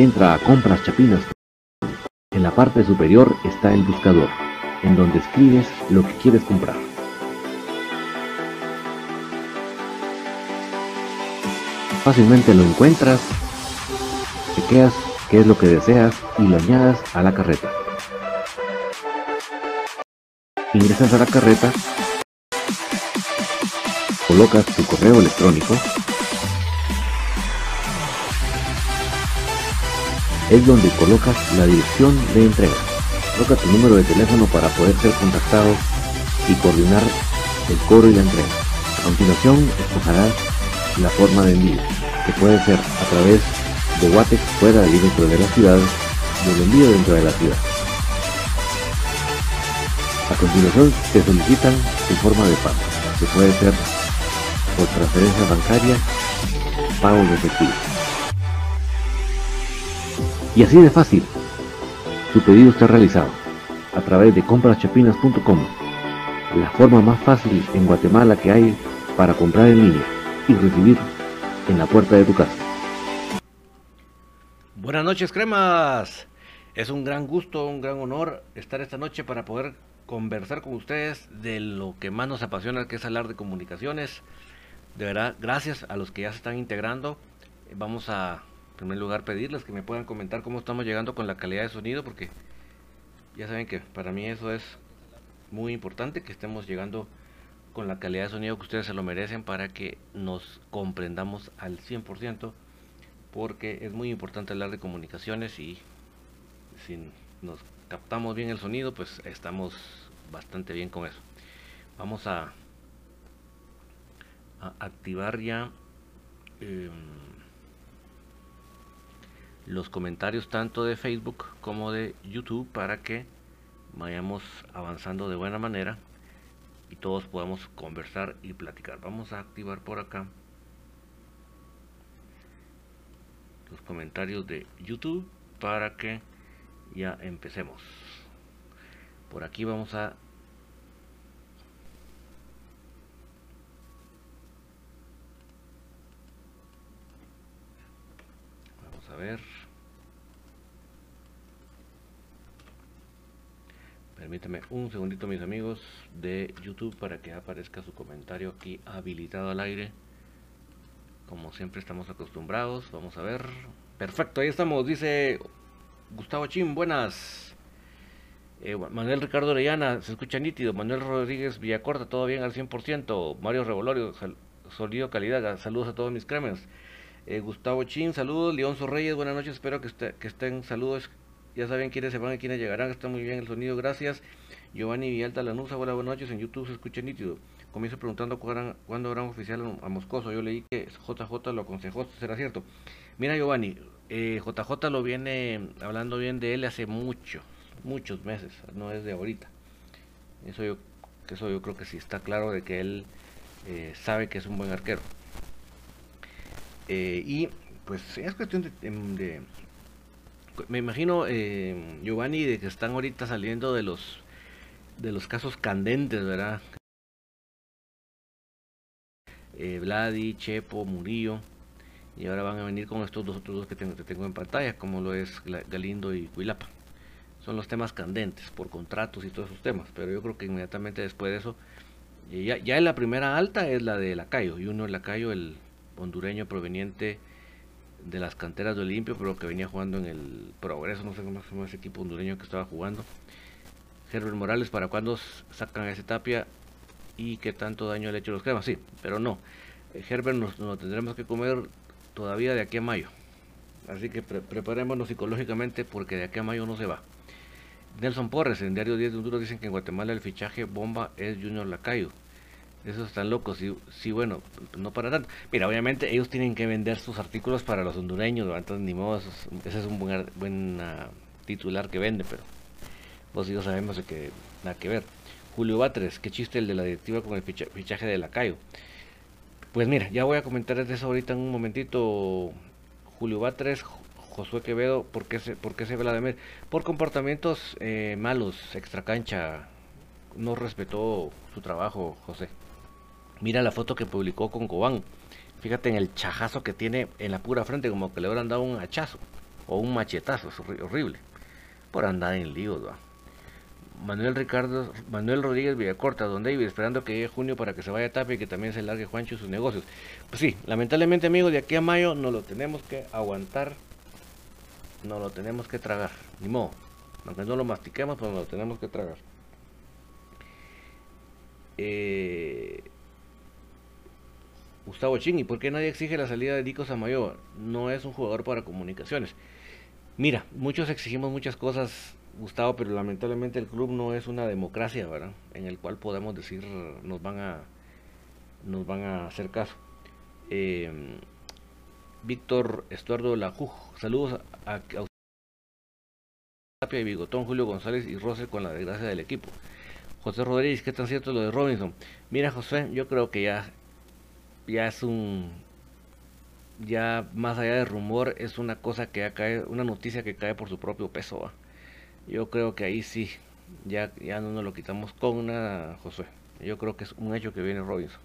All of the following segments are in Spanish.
Entra a Compras Chapinas. En la parte superior está el buscador, en donde escribes lo que quieres comprar. Fácilmente lo encuentras, chequeas qué es lo que deseas y lo añadas a la carreta. Ingresas a la carreta, colocas tu correo electrónico, es donde colocas la dirección de entrega. Coloca tu número de teléfono para poder ser contactado y coordinar el cobro y la entrega. A continuación, escogerás la forma de envío, que puede ser a través de Watex fuera y dentro de la ciudad y el envío dentro de la ciudad. A continuación, te solicitan tu forma de pago, que puede ser por transferencia bancaria, pago de efectivo. Y así de fácil, tu pedido está realizado a través de compraschapinas.com, la forma más fácil en Guatemala que hay para comprar en línea y recibir en la puerta de tu casa. Buenas noches, cremas. Es un gran gusto, un gran honor estar esta noche para poder conversar con ustedes de lo que más nos apasiona, que es hablar de comunicaciones. De verdad, gracias a los que ya se están integrando. Vamos a, primer lugar, pedirles que me puedan comentar cómo estamos llegando con la calidad de sonido, porque ya saben que para mí eso es muy importante, que estemos llegando con la calidad de sonido que ustedes se lo merecen para que nos comprendamos al 100%, porque es muy importante hablar de comunicaciones y si nos captamos bien el sonido, pues estamos bastante bien con eso. Vamos a, activar ya eh, los comentarios tanto de Facebook como de YouTube para que vayamos avanzando de buena manera y todos podamos conversar y platicar. Vamos a activar por acá los comentarios de YouTube para que ya empecemos. Por aquí vamos a Vamos a ver. Permítame un segundito mis amigos de YouTube para que aparezca su comentario aquí habilitado al aire. Como siempre estamos acostumbrados. Vamos a ver. Perfecto, ahí estamos. Dice Gustavo Chim, buenas. Eh, Manuel Ricardo Orellana, se escucha nítido. Manuel Rodríguez Villacorta, todo bien al 100%. Mario Revolorio, sal, sonido calidad. Saludos a todos mis cremes. Eh, Gustavo Chin, saludos. Leonzo Reyes, buenas noches. Espero que, esté, que estén saludos. Ya saben quiénes se van y quiénes llegarán. Está muy bien el sonido, gracias. Giovanni Villalta Lanusa, buenas, buenas noches. En YouTube se escucha nítido. Comienzo preguntando cuándo, habrá un oficial a Moscoso. Yo leí que JJ lo aconsejó. ¿Será cierto? Mira, Giovanni, eh, JJ lo viene hablando bien de él hace mucho, muchos meses, no es de ahorita. Eso yo, eso yo creo que sí está claro de que él eh, sabe que es un buen arquero. Eh, y pues es cuestión de, de me imagino eh, Giovanni de que están ahorita saliendo de los de los casos candentes, ¿verdad? Eh, Vladi, Chepo, Murillo y ahora van a venir con estos dos otros que tengo, que tengo en pantalla, como lo es Galindo y Cuilapa. Son los temas candentes por contratos y todos esos temas, pero yo creo que inmediatamente después de eso, ya, ya en la primera alta es la de Lacayo, y uno es Lacayo, el hondureño proveniente de las canteras de Olimpio, pero que venía jugando en el Progreso, no sé cómo se llama ese equipo hondureño que estaba jugando. Herbert Morales, ¿para cuándo sacan a ese tapia? ¿Y qué tanto daño le ha hecho los cremas? Sí, pero no. Herbert nos, nos lo tendremos que comer todavía de aquí a mayo. Así que pre preparémonos psicológicamente porque de aquí a mayo no se va. Nelson Porres, en Diario 10 de Honduras dicen que en Guatemala el fichaje bomba es Junior Lacayo. Esos están locos, sí, sí, bueno, no para tanto. Mira, obviamente ellos tienen que vender sus artículos para los hondureños, entonces ni modo, ese es un buen, buen titular que vende, pero vos y yo sabemos que nada que ver. Julio Batres, qué chiste el de la directiva con el fichaje de Lacayo. Pues mira, ya voy a comentar de eso ahorita en un momentito. Julio Batres, Josué Quevedo, ¿por qué se, por qué se Vladimir? Por comportamientos eh, malos, extracancha. No respetó su trabajo, José. Mira la foto que publicó con Cobán. Fíjate en el chajazo que tiene en la pura frente, como que le hubieran dado un hachazo o un machetazo, es horrible. Por andar en líos, va. Manuel Ricardo, Manuel Rodríguez Villacorta, Don David, esperando que llegue junio para que se vaya a Tapia y que también se largue Juancho sus negocios. Pues sí, lamentablemente amigos, de aquí a mayo nos lo tenemos que aguantar, nos lo tenemos que tragar, ni modo. Aunque no lo mastiquemos, pues nos lo tenemos que tragar. Eh, Gustavo Ching, por qué nadie exige la salida de Nico Samayoa? No es un jugador para comunicaciones. Mira, muchos exigimos muchas cosas, Gustavo, pero lamentablemente el club no es una democracia, ¿verdad? En el cual podemos decir nos van a nos van a hacer caso. Eh, Víctor Estuardo Lajuj, saludos a, a, Tapia y Bigotón, Julio González y Rosel con la desgracia del equipo. José Rodríguez, ¿qué tan cierto lo de Robinson? Mira, José, yo creo que ya ya es un ya más allá de rumor es una cosa que ya cae una noticia que cae por su propio peso yo creo que ahí sí ya ya no nos lo quitamos con nada Josué. Yo creo que es un hecho que viene Robinson.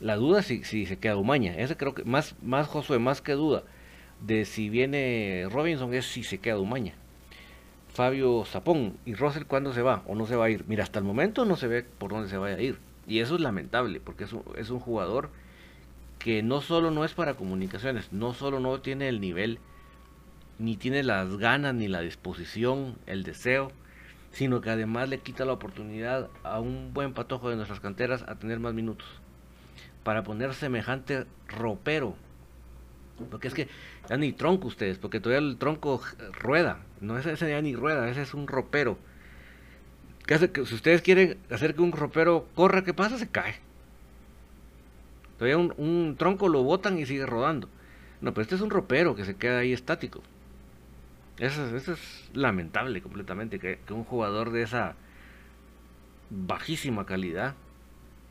La duda si, si se queda Umaña. Ese creo que más más Josué más que duda de si viene Robinson es si se queda Umaña. Fabio Zapón y Russell cuándo se va o no se va a ir mira hasta el momento no se ve por dónde se vaya a ir y eso es lamentable, porque es un, es un jugador que no solo no es para comunicaciones, no solo no tiene el nivel, ni tiene las ganas, ni la disposición, el deseo, sino que además le quita la oportunidad a un buen patojo de nuestras canteras a tener más minutos. Para poner semejante ropero. Porque es que ya ni tronco ustedes, porque todavía el tronco rueda. No es ese ya ni rueda, ese es un ropero si ustedes quieren hacer que un ropero corra, ¿qué pasa? Se cae. Todavía un, tronco lo botan y sigue rodando. No, pero este es un ropero que se queda ahí estático. Eso, eso es lamentable completamente, que, un jugador de esa bajísima calidad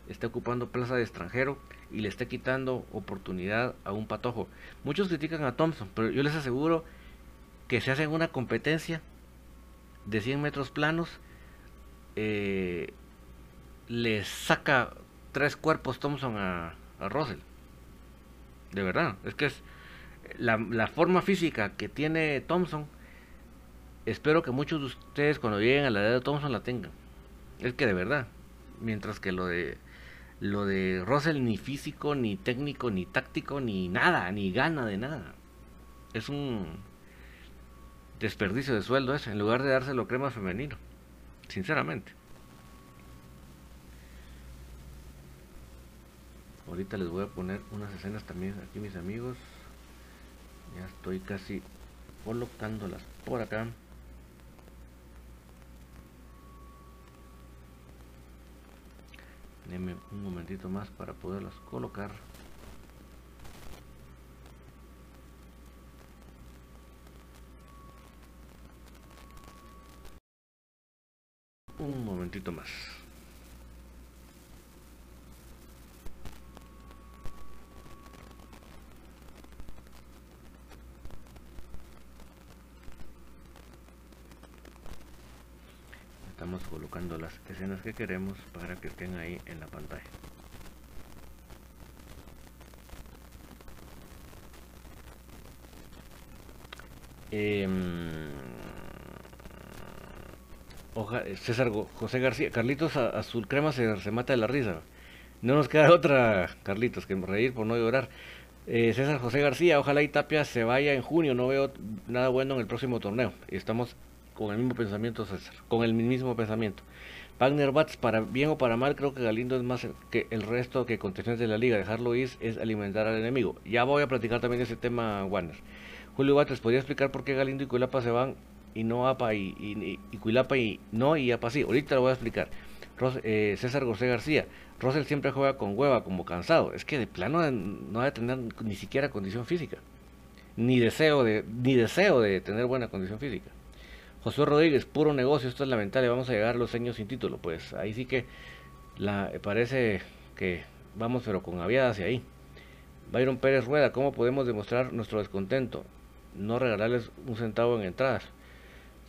esté ocupando plaza de extranjero y le esté quitando oportunidad a un patojo. Muchos critican a Thompson, pero yo les aseguro que se hacen una competencia de 100 metros planos eh, le saca tres cuerpos Thompson a, Russell. De verdad, es que es la, forma física que tiene Thompson. Espero que muchos de ustedes cuando lleguen a la edad de Thompson la tengan. Es que de verdad, mientras que lo de lo de Russell ni físico, ni técnico, ni táctico, ni nada, ni gana de nada. Es un desperdicio de sueldo ese, en lugar de dárselo crema femenino sinceramente. Ahorita les voy a poner unas escenas también aquí mis amigos. Ya estoy casi colocándolas por acá. Denme un momentito más para poderlas colocar. Un momentito más. Estamos colocando las escenas que queremos para que estén ahí en la pantalla. Eh, César José García, Carlitos Azul Crema se, mata de la risa. No nos queda otra, Carlitos, que reír por no llorar. Eh, César José García, ojalá y Tapia se vaya en junio, no veo nada bueno en el próximo torneo. Estamos con el mismo pensamiento, César, con el mismo pensamiento. Wagner Bats, para bien o para mal, creo que Galindo es más que el resto que contenciones de la liga. Dejarlo ir es alimentar al enemigo. Ya voy a platicar también ese tema, Wagner. Julio Batres, ¿podría explicar por qué Galindo y Culapa se van y no APA y, y, y, Cuilapa y no y APA sí. Ahorita lo voy a explicar. eh, César José García, Rosel siempre juega con hueva, como cansado. Es que de plano no debe tener ni siquiera condición física. Ni deseo de, ni deseo de tener buena condición física. José Rodríguez, puro negocio, esto es lamentable, vamos a llegar a los años sin título. Pues ahí sí que la, parece que vamos pero con aviada hacia ahí. Byron Pérez Rueda, ¿cómo podemos demostrar nuestro descontento? No regalarles un centavo en entradas.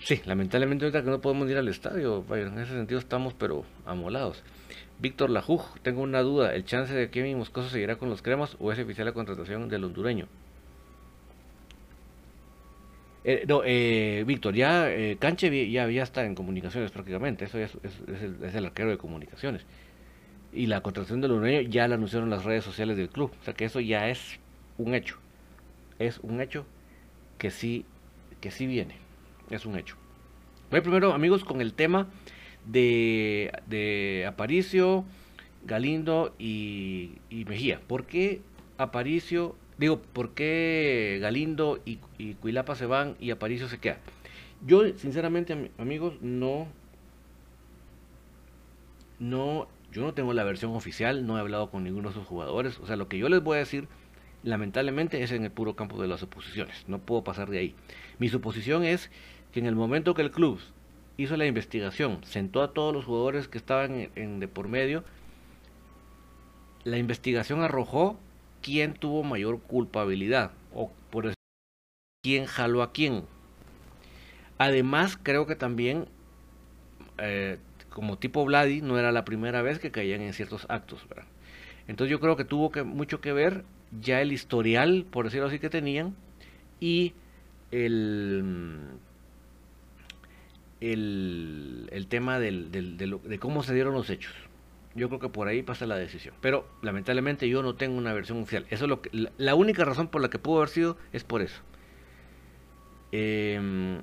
Sí, lamentablemente ahorita que no podemos ir al estadio, en ese sentido estamos pero amolados. Víctor Lajuj, tengo una duda, ¿el chance de que Kevin Moscoso seguirá con los cremas o es oficial la contratación del hondureño? Eh, no, eh, Víctor, ya eh, Canche ya, ya está en comunicaciones prácticamente, eso es, es, el, arquero de comunicaciones. Y la contratación del hondureño ya la anunciaron las redes sociales del club, o sea que eso ya es un hecho, es un hecho que sí, que sí viene es un hecho. Voy primero, amigos, con el tema de, de Aparicio, Galindo y, Mejía. ¿Por qué Aparicio, digo, por qué Galindo y, y Cuilapa se van y Aparicio se queda? Yo, sinceramente, amigos, no, no, yo no tengo la versión oficial, no he hablado con ninguno de esos jugadores. O sea, lo que yo les voy a decir, lamentablemente, es en el puro campo de las suposiciones. No puedo pasar de ahí. Mi suposición es que en el momento que el club hizo la investigación, sentó a todos los jugadores que estaban en, de por medio, la investigación arrojó quién tuvo mayor culpabilidad o por eso quién jaló a quién. Además, creo que también, eh, como tipo Vladi, no era la primera vez que caían en ciertos actos. Entonces yo creo que tuvo que, mucho que ver ya el historial, por decirlo así, que tenían y el el, tema de, cómo se dieron los hechos. Yo creo que por ahí pasa la decisión. Pero lamentablemente yo no tengo una versión oficial. Eso es lo que, la, única razón por la que pudo haber sido es por eso. Em,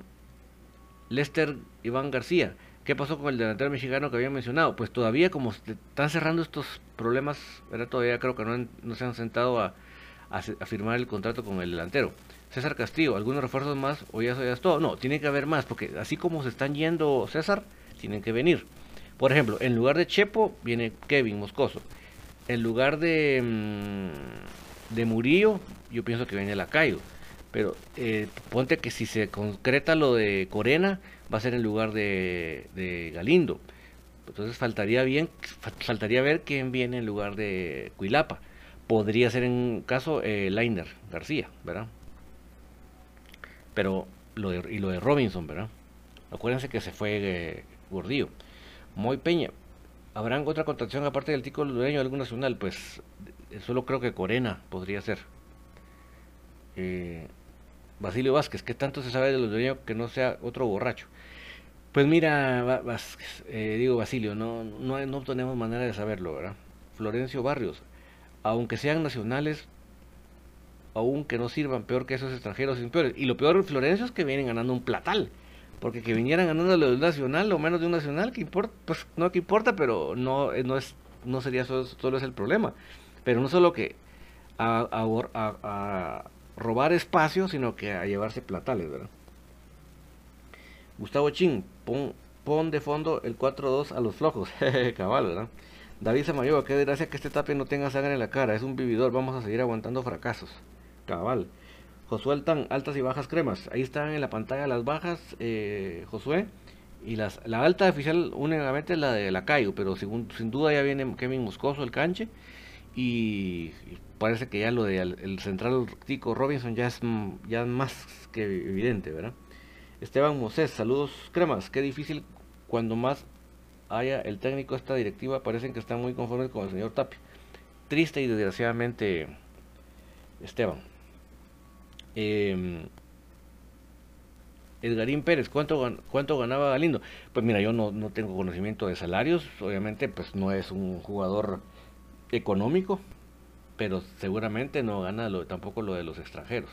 Lester Iván García. ¿Qué pasó con el delantero mexicano que había mencionado? Pues todavía como están cerrando estos problemas, todavía creo que no, se han sentado a, firmar el contrato con el delantero. César Castillo, ¿algunos refuerzos más o ya es todo? No, tiene que haber más, porque así como se están yendo César, tienen que venir. Por ejemplo, en lugar de Chepo viene Kevin Moscoso. En lugar de, mm, de Murillo, yo pienso que viene Lacayo. Pero eh, ponte que si se concreta lo de Corena, va a ser en lugar de, de Galindo. Entonces faltaría bien, faltaría ver quién viene en lugar de Cuilapa podría ser en caso eh, García, ¿verdad? Pero lo de, y lo de Robinson, ¿verdad? Acuérdense que se fue eh, Gordillo. Muy Peña, ¿habrán otra contratación aparte del título dueño de algún nacional? Pues solo creo que Corena podría ser. Eh, Basilio Vázquez, ¿qué tanto se sabe de los dueños que no sea otro borracho? Pues mira, Vázquez, eh, digo Basilio, no, no, no tenemos manera de saberlo, ¿verdad? Florencio Barrios, aunque sean nacionales, aunque no sirvan peor que esos extranjeros peores. Y lo peor, Florencio, es que vienen ganando un platal. Porque que vinieran ganando de un nacional o menos de un nacional, que importa, pues no que importa, pero no, eh, no es, no sería solo, solo es el problema. Pero no solo que a, a, robar espacio, sino que a llevarse platales, ¿verdad? Gustavo Chin, pon, pon de fondo el 4-2 a los flojos, cabal, ¿verdad? David Samayoa, qué desgracia que este tape no tenga sangre en la cara, es un vividor, vamos a seguir aguantando fracasos. Cabal. Josué Altán, altas y bajas cremas. Ahí están en la pantalla las bajas, eh, Josué. Y las, la alta oficial únicamente es la de la Cayo, pero sin, sin duda ya viene Kevin Moscoso, el canche. Y, parece que ya lo del el central Tico Robinson ya es ya más que evidente, ¿verdad? Esteban Mosés, saludos cremas. Qué difícil cuando más haya el técnico, esta directiva, parecen que están muy conformes con el señor Tapia. Triste y desgraciadamente, Esteban. Eh, Edgarín Pérez, ¿cuánto, ¿cuánto ganaba Galindo? Pues mira, yo no, no tengo conocimiento de salarios, obviamente pues no es un jugador económico, pero seguramente no gana lo, tampoco lo de los extranjeros.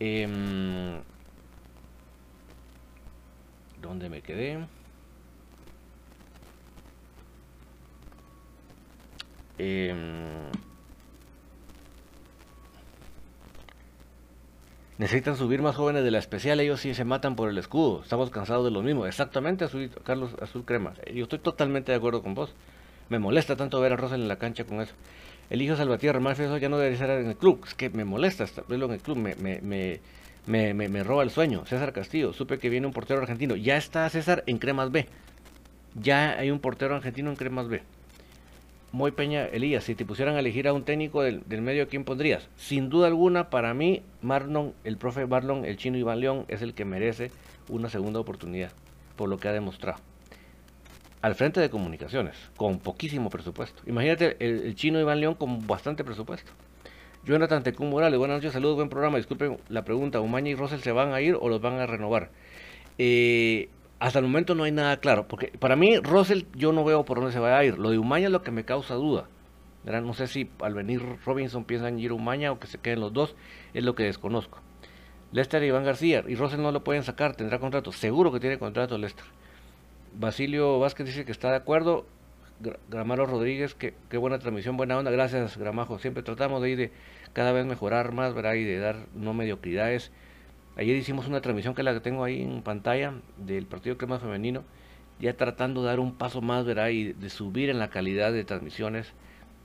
Eh, ¿Dónde me quedé? Eh, Necesitan subir más jóvenes de la especial, ellos sí se matan por el escudo. Estamos cansados de lo mismo. Exactamente, azul, Carlos Azul Crema. Yo estoy totalmente de acuerdo con vos. Me molesta tanto ver a Rosel en la cancha con eso. El hijo Salvatierra, más eso ya no debería estar en el club. Es que me molesta verlo en el club. Me, me, me, me, me roba el sueño. César Castillo, supe que viene un portero argentino. Ya está César en Cremas B. Ya hay un portero argentino en Cremas B. Muy Peña Elías, si te pusieran a elegir a un técnico del, medio, quién pondrías? Sin duda alguna, para mí, Marlon, el profe Marlon, el chino Iván León, es el que merece una segunda oportunidad, por lo que ha demostrado. Al frente de comunicaciones, con poquísimo presupuesto. Imagínate el, chino Iván León con bastante presupuesto. Jonathan Tecún Morales, buenas noches, saludos, buen programa. Disculpen la pregunta, ¿Umaña y Rosel se van a ir o los van a renovar? Eh, hasta el momento no hay nada claro, porque para mí Russell yo no veo por dónde se va a ir. Lo de Umaña es lo que me causa duda. No sé si al venir Robinson piensan ir a Umaña o que se queden los dos, es lo que desconozco. Lester y Iván García, y Russell no lo pueden sacar, tendrá contrato. Seguro que tiene contrato Lester. Basilio Vázquez dice que está de acuerdo. Gramaro Rodríguez, que, qué buena transmisión, buena onda. Gracias, Gramajo. Siempre tratamos de ir de cada vez mejorar más, ¿verdad? Y de dar no mediocridades. Ayer hicimos una transmisión que la tengo ahí en pantalla del partido Crema Femenino, ya tratando de dar un paso más, ¿verdad? Y de subir en la calidad de transmisiones.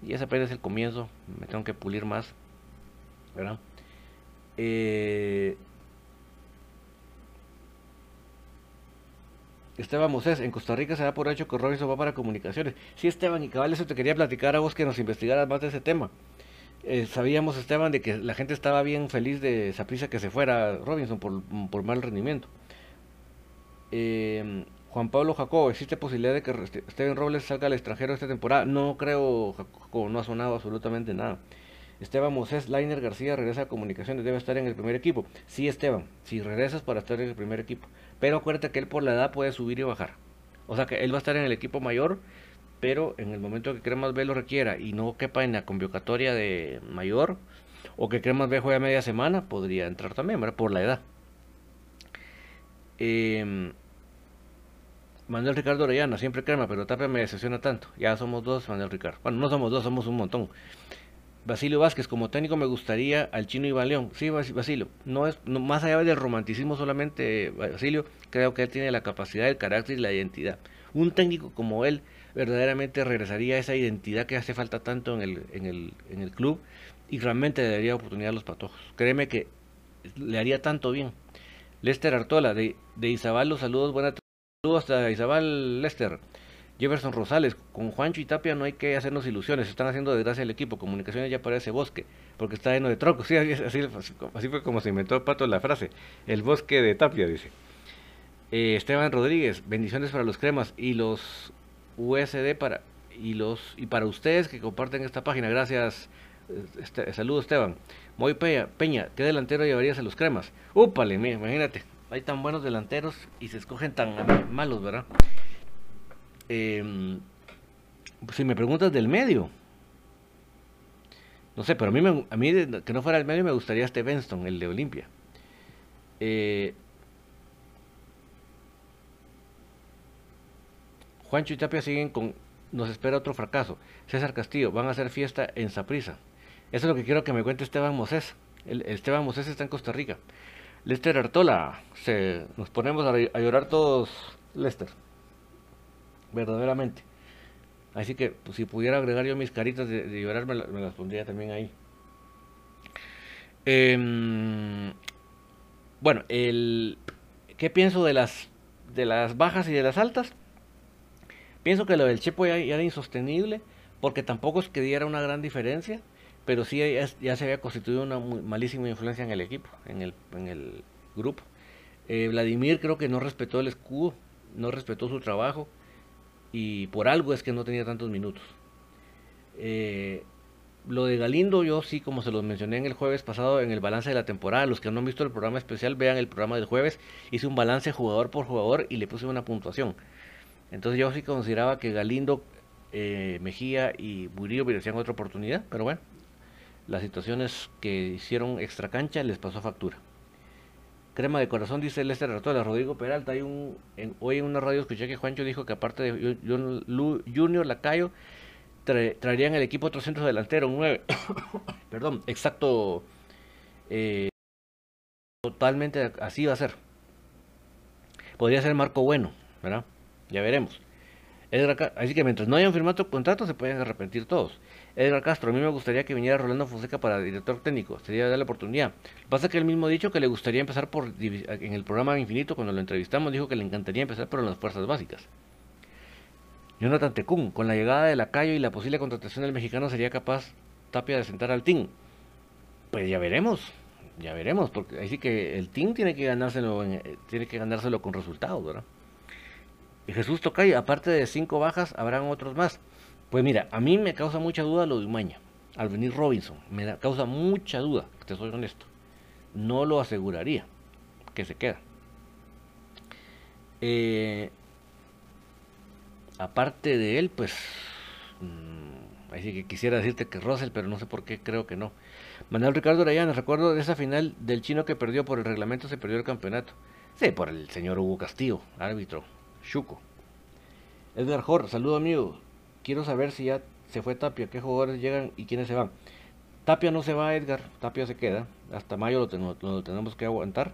Y ese apenas es el comienzo, me tengo que pulir más, ¿verdad? Eh, Esteban Moses, en Costa Rica se da por hecho que Robinson va para comunicaciones. Sí, Esteban, y cabal, eso te quería platicar a vos que nos investigaras más de ese tema. Eh, sabíamos, Esteban, de que la gente estaba bien feliz de esa prisa que se fuera Robinson por, mal rendimiento. Eh, Juan Pablo Jacobo, ¿existe posibilidad de que Steven Robles salga al extranjero esta temporada? No creo, Jacobo, no ha sonado absolutamente nada. Esteban Moses Lainer García regresa a comunicaciones, debe estar en el primer equipo. Sí, Esteban, si regresas para estar en el primer equipo. Pero acuérdate que él por la edad puede subir y bajar. O sea que él va a estar en el equipo mayor pero en el momento que Cremas B lo requiera y no quepa en la convocatoria de mayor, o que Cremas B juegue media semana, podría entrar también, ¿verdad? Por la edad. Em, Manuel Ricardo Orellana, siempre crema, pero Tapia me decepciona tanto. Ya somos dos, Manuel Ricardo. Bueno, no somos dos, somos un montón. Basilio Vázquez, como técnico me gustaría al chino Iván León. Sí, Basilio, no es más allá del romanticismo solamente, Basilio, creo que él tiene la capacidad, el carácter y la identidad. Un técnico como él verdaderamente regresaría a esa identidad que hace falta tanto en el, en el, en el club y realmente le daría oportunidad a los patojos. Créeme que le haría tanto bien. Lester Artola, de, de Izabal, los saludos, buenas saludos hasta Izabal Lester. Jefferson Rosales, con Juancho y Tapia no hay que hacernos ilusiones, están haciendo desgracia el equipo, comunicaciones ya parece bosque, porque está lleno de trocos, sí, así, así, fue como se inventó Pato la frase, el bosque de Tapia, dice. Eh, Esteban Rodríguez, bendiciones para los cremas y los USD para y los y para ustedes que comparten esta página. Gracias. Este, saludos Esteban. Muy Peña, Peña, ¿qué delantero llevarías a los cremas? Úpale, imagínate, hay tan buenos delanteros y se escogen tan malos, ¿verdad? Em, si me preguntas del medio, no sé, pero a mí, a mí que no fuera el medio me gustaría este Benston, el de Olimpia. Eh, Juancho y Tapia siguen con. Nos espera otro fracaso. César Castillo, van a hacer fiesta en Saprisa. Eso es lo que quiero que me cuente Esteban Mosés. El, Esteban Mosés está en Costa Rica. Lester Artola, se, nos ponemos a, llorar todos, Lester. Verdaderamente. Así que pues, si pudiera agregar yo mis caritas de, llorar, me, las pondría también ahí. Em, bueno, el, ¿qué pienso de las, de las bajas y de las altas? Pienso que lo del Chepo ya, era insostenible, porque tampoco es que diera una gran diferencia, pero sí ya, se había constituido una malísima influencia en el equipo, en el, grupo. Eh, Vladimir creo que no respetó el escudo, no respetó su trabajo, y por algo es que no tenía tantos minutos. Eh, lo de Galindo, yo sí, como se los mencioné en el jueves pasado en el balance de la temporada, los que no han visto el programa especial, vean el programa del jueves, hice un balance jugador por jugador y le puse una puntuación. Entonces yo sí consideraba que Galindo, eh, Mejía y Murillo merecían otra oportunidad, pero bueno, las situaciones que hicieron extra cancha les pasó factura. Crema de corazón, dice Lester Ratola, Rodrigo Peralta. Hay un, hoy en una radio escuché que Juancho dijo que aparte de Junior Lacayo, traerían el equipo otro centro delantero, un 9. Perdón, exacto. Eh, totalmente así va a ser. Podría ser Marco Bueno, ¿verdad? Ya veremos. así que mientras no hayan firmado contrato se pueden arrepentir todos. Edgar Castro, a mí me gustaría que viniera Rolando Fonseca para director técnico, sería darle la oportunidad. Lo que pasa es que él mismo ha dicho que le gustaría empezar por en el programa Infinito, cuando lo entrevistamos, dijo que le encantaría empezar por las fuerzas básicas. Jonathan Tecún, con la llegada de Lacayo y la posible contratación del mexicano, ¿sería capaz Tapia de sentar al team? Pues ya veremos, ya veremos, porque ahí sí que el team tiene que ganárselo, eh, tiene que ganárselo con resultados, ¿verdad? Y Jesús Tocayo, aparte de cinco bajas, habrán otros más. Pues mira, a mí me causa mucha duda lo de Umaña. Al venir Robinson, me causa mucha duda, te soy honesto. No lo aseguraría que se queda. Eh, aparte de él, pues. Mmm, así que quisiera decirte que Russell, pero no sé por qué creo que no. Manuel Ricardo Arayana, recuerdo de esa final del chino que perdió por el reglamento, se perdió el campeonato. Sí, por el señor Hugo Castillo, árbitro, Chuco. Edgar Jor, saludo amigo quiero saber si ya se fue Tapia, qué jugadores llegan y quiénes se van. Tapia no se va, Edgar, Tapia se queda, hasta mayo lo, tenemos que aguantar.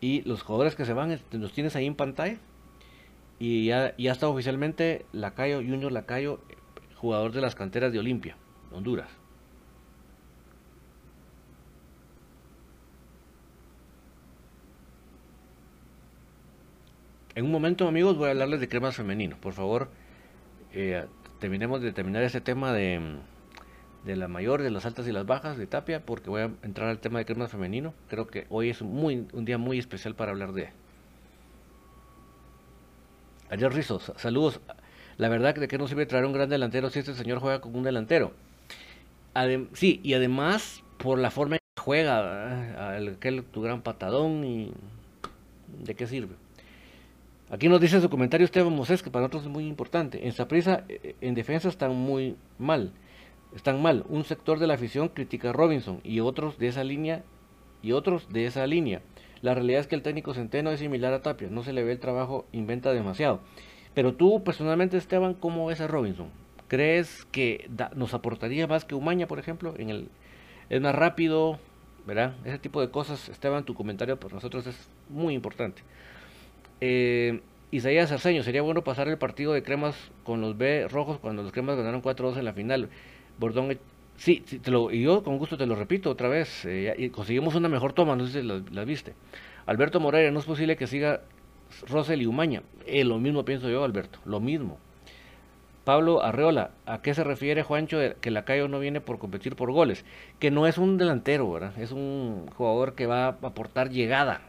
Y los jugadores que se van este, los tienes ahí en pantalla. Y ya, ya está oficialmente Lacayo, Junior Lacayo, jugador de las canteras de Olimpia, Honduras. En un momento, amigos, voy a hablarles de cremas femenino. Por favor, eh, terminemos de terminar ese tema de, la mayor, de las altas y las bajas de Tapia, porque voy a entrar al tema de crema femenino. Creo que hoy es un día muy especial para hablar de. Ayer Rizos, saludos. La verdad de que no sirve traer un gran delantero si este señor juega con un delantero. sí, y además por la forma en que juega, aquel tu gran patadón y de qué sirve. Aquí nos dice su comentario Esteban Moses, que para nosotros es muy importante. En Saprisa, eh, en defensa están muy mal. Están mal. Un sector de la afición critica a Robinson y otros de esa línea y otros de esa línea. La realidad es que el técnico Centeno es similar a Tapia, no se le ve el trabajo, inventa demasiado. Pero tú personalmente, Esteban, ¿cómo ves a Robinson? ¿Crees que nos aportaría más que Umaña, por ejemplo? En el, es más rápido, ¿verdad? Ese tipo de cosas, Esteban, tu comentario para nosotros es muy importante. Eh, Isaías Arceño, sería bueno pasar el partido de cremas con los B rojos cuando los cremas ganaron 4-2 en la final. Bordón, sí, te lo, y yo con gusto te lo repito otra vez. Eh, y conseguimos una mejor toma, no sé si las, viste. Alberto Moreira, no es posible que siga Rosel y Umaña. Eh, lo mismo pienso yo, Alberto, lo mismo. Pablo Arreola, ¿a qué se refiere Juancho de que Lacayo no viene por competir por goles? Que no es un delantero, ¿verdad? Es un jugador que va a aportar llegada,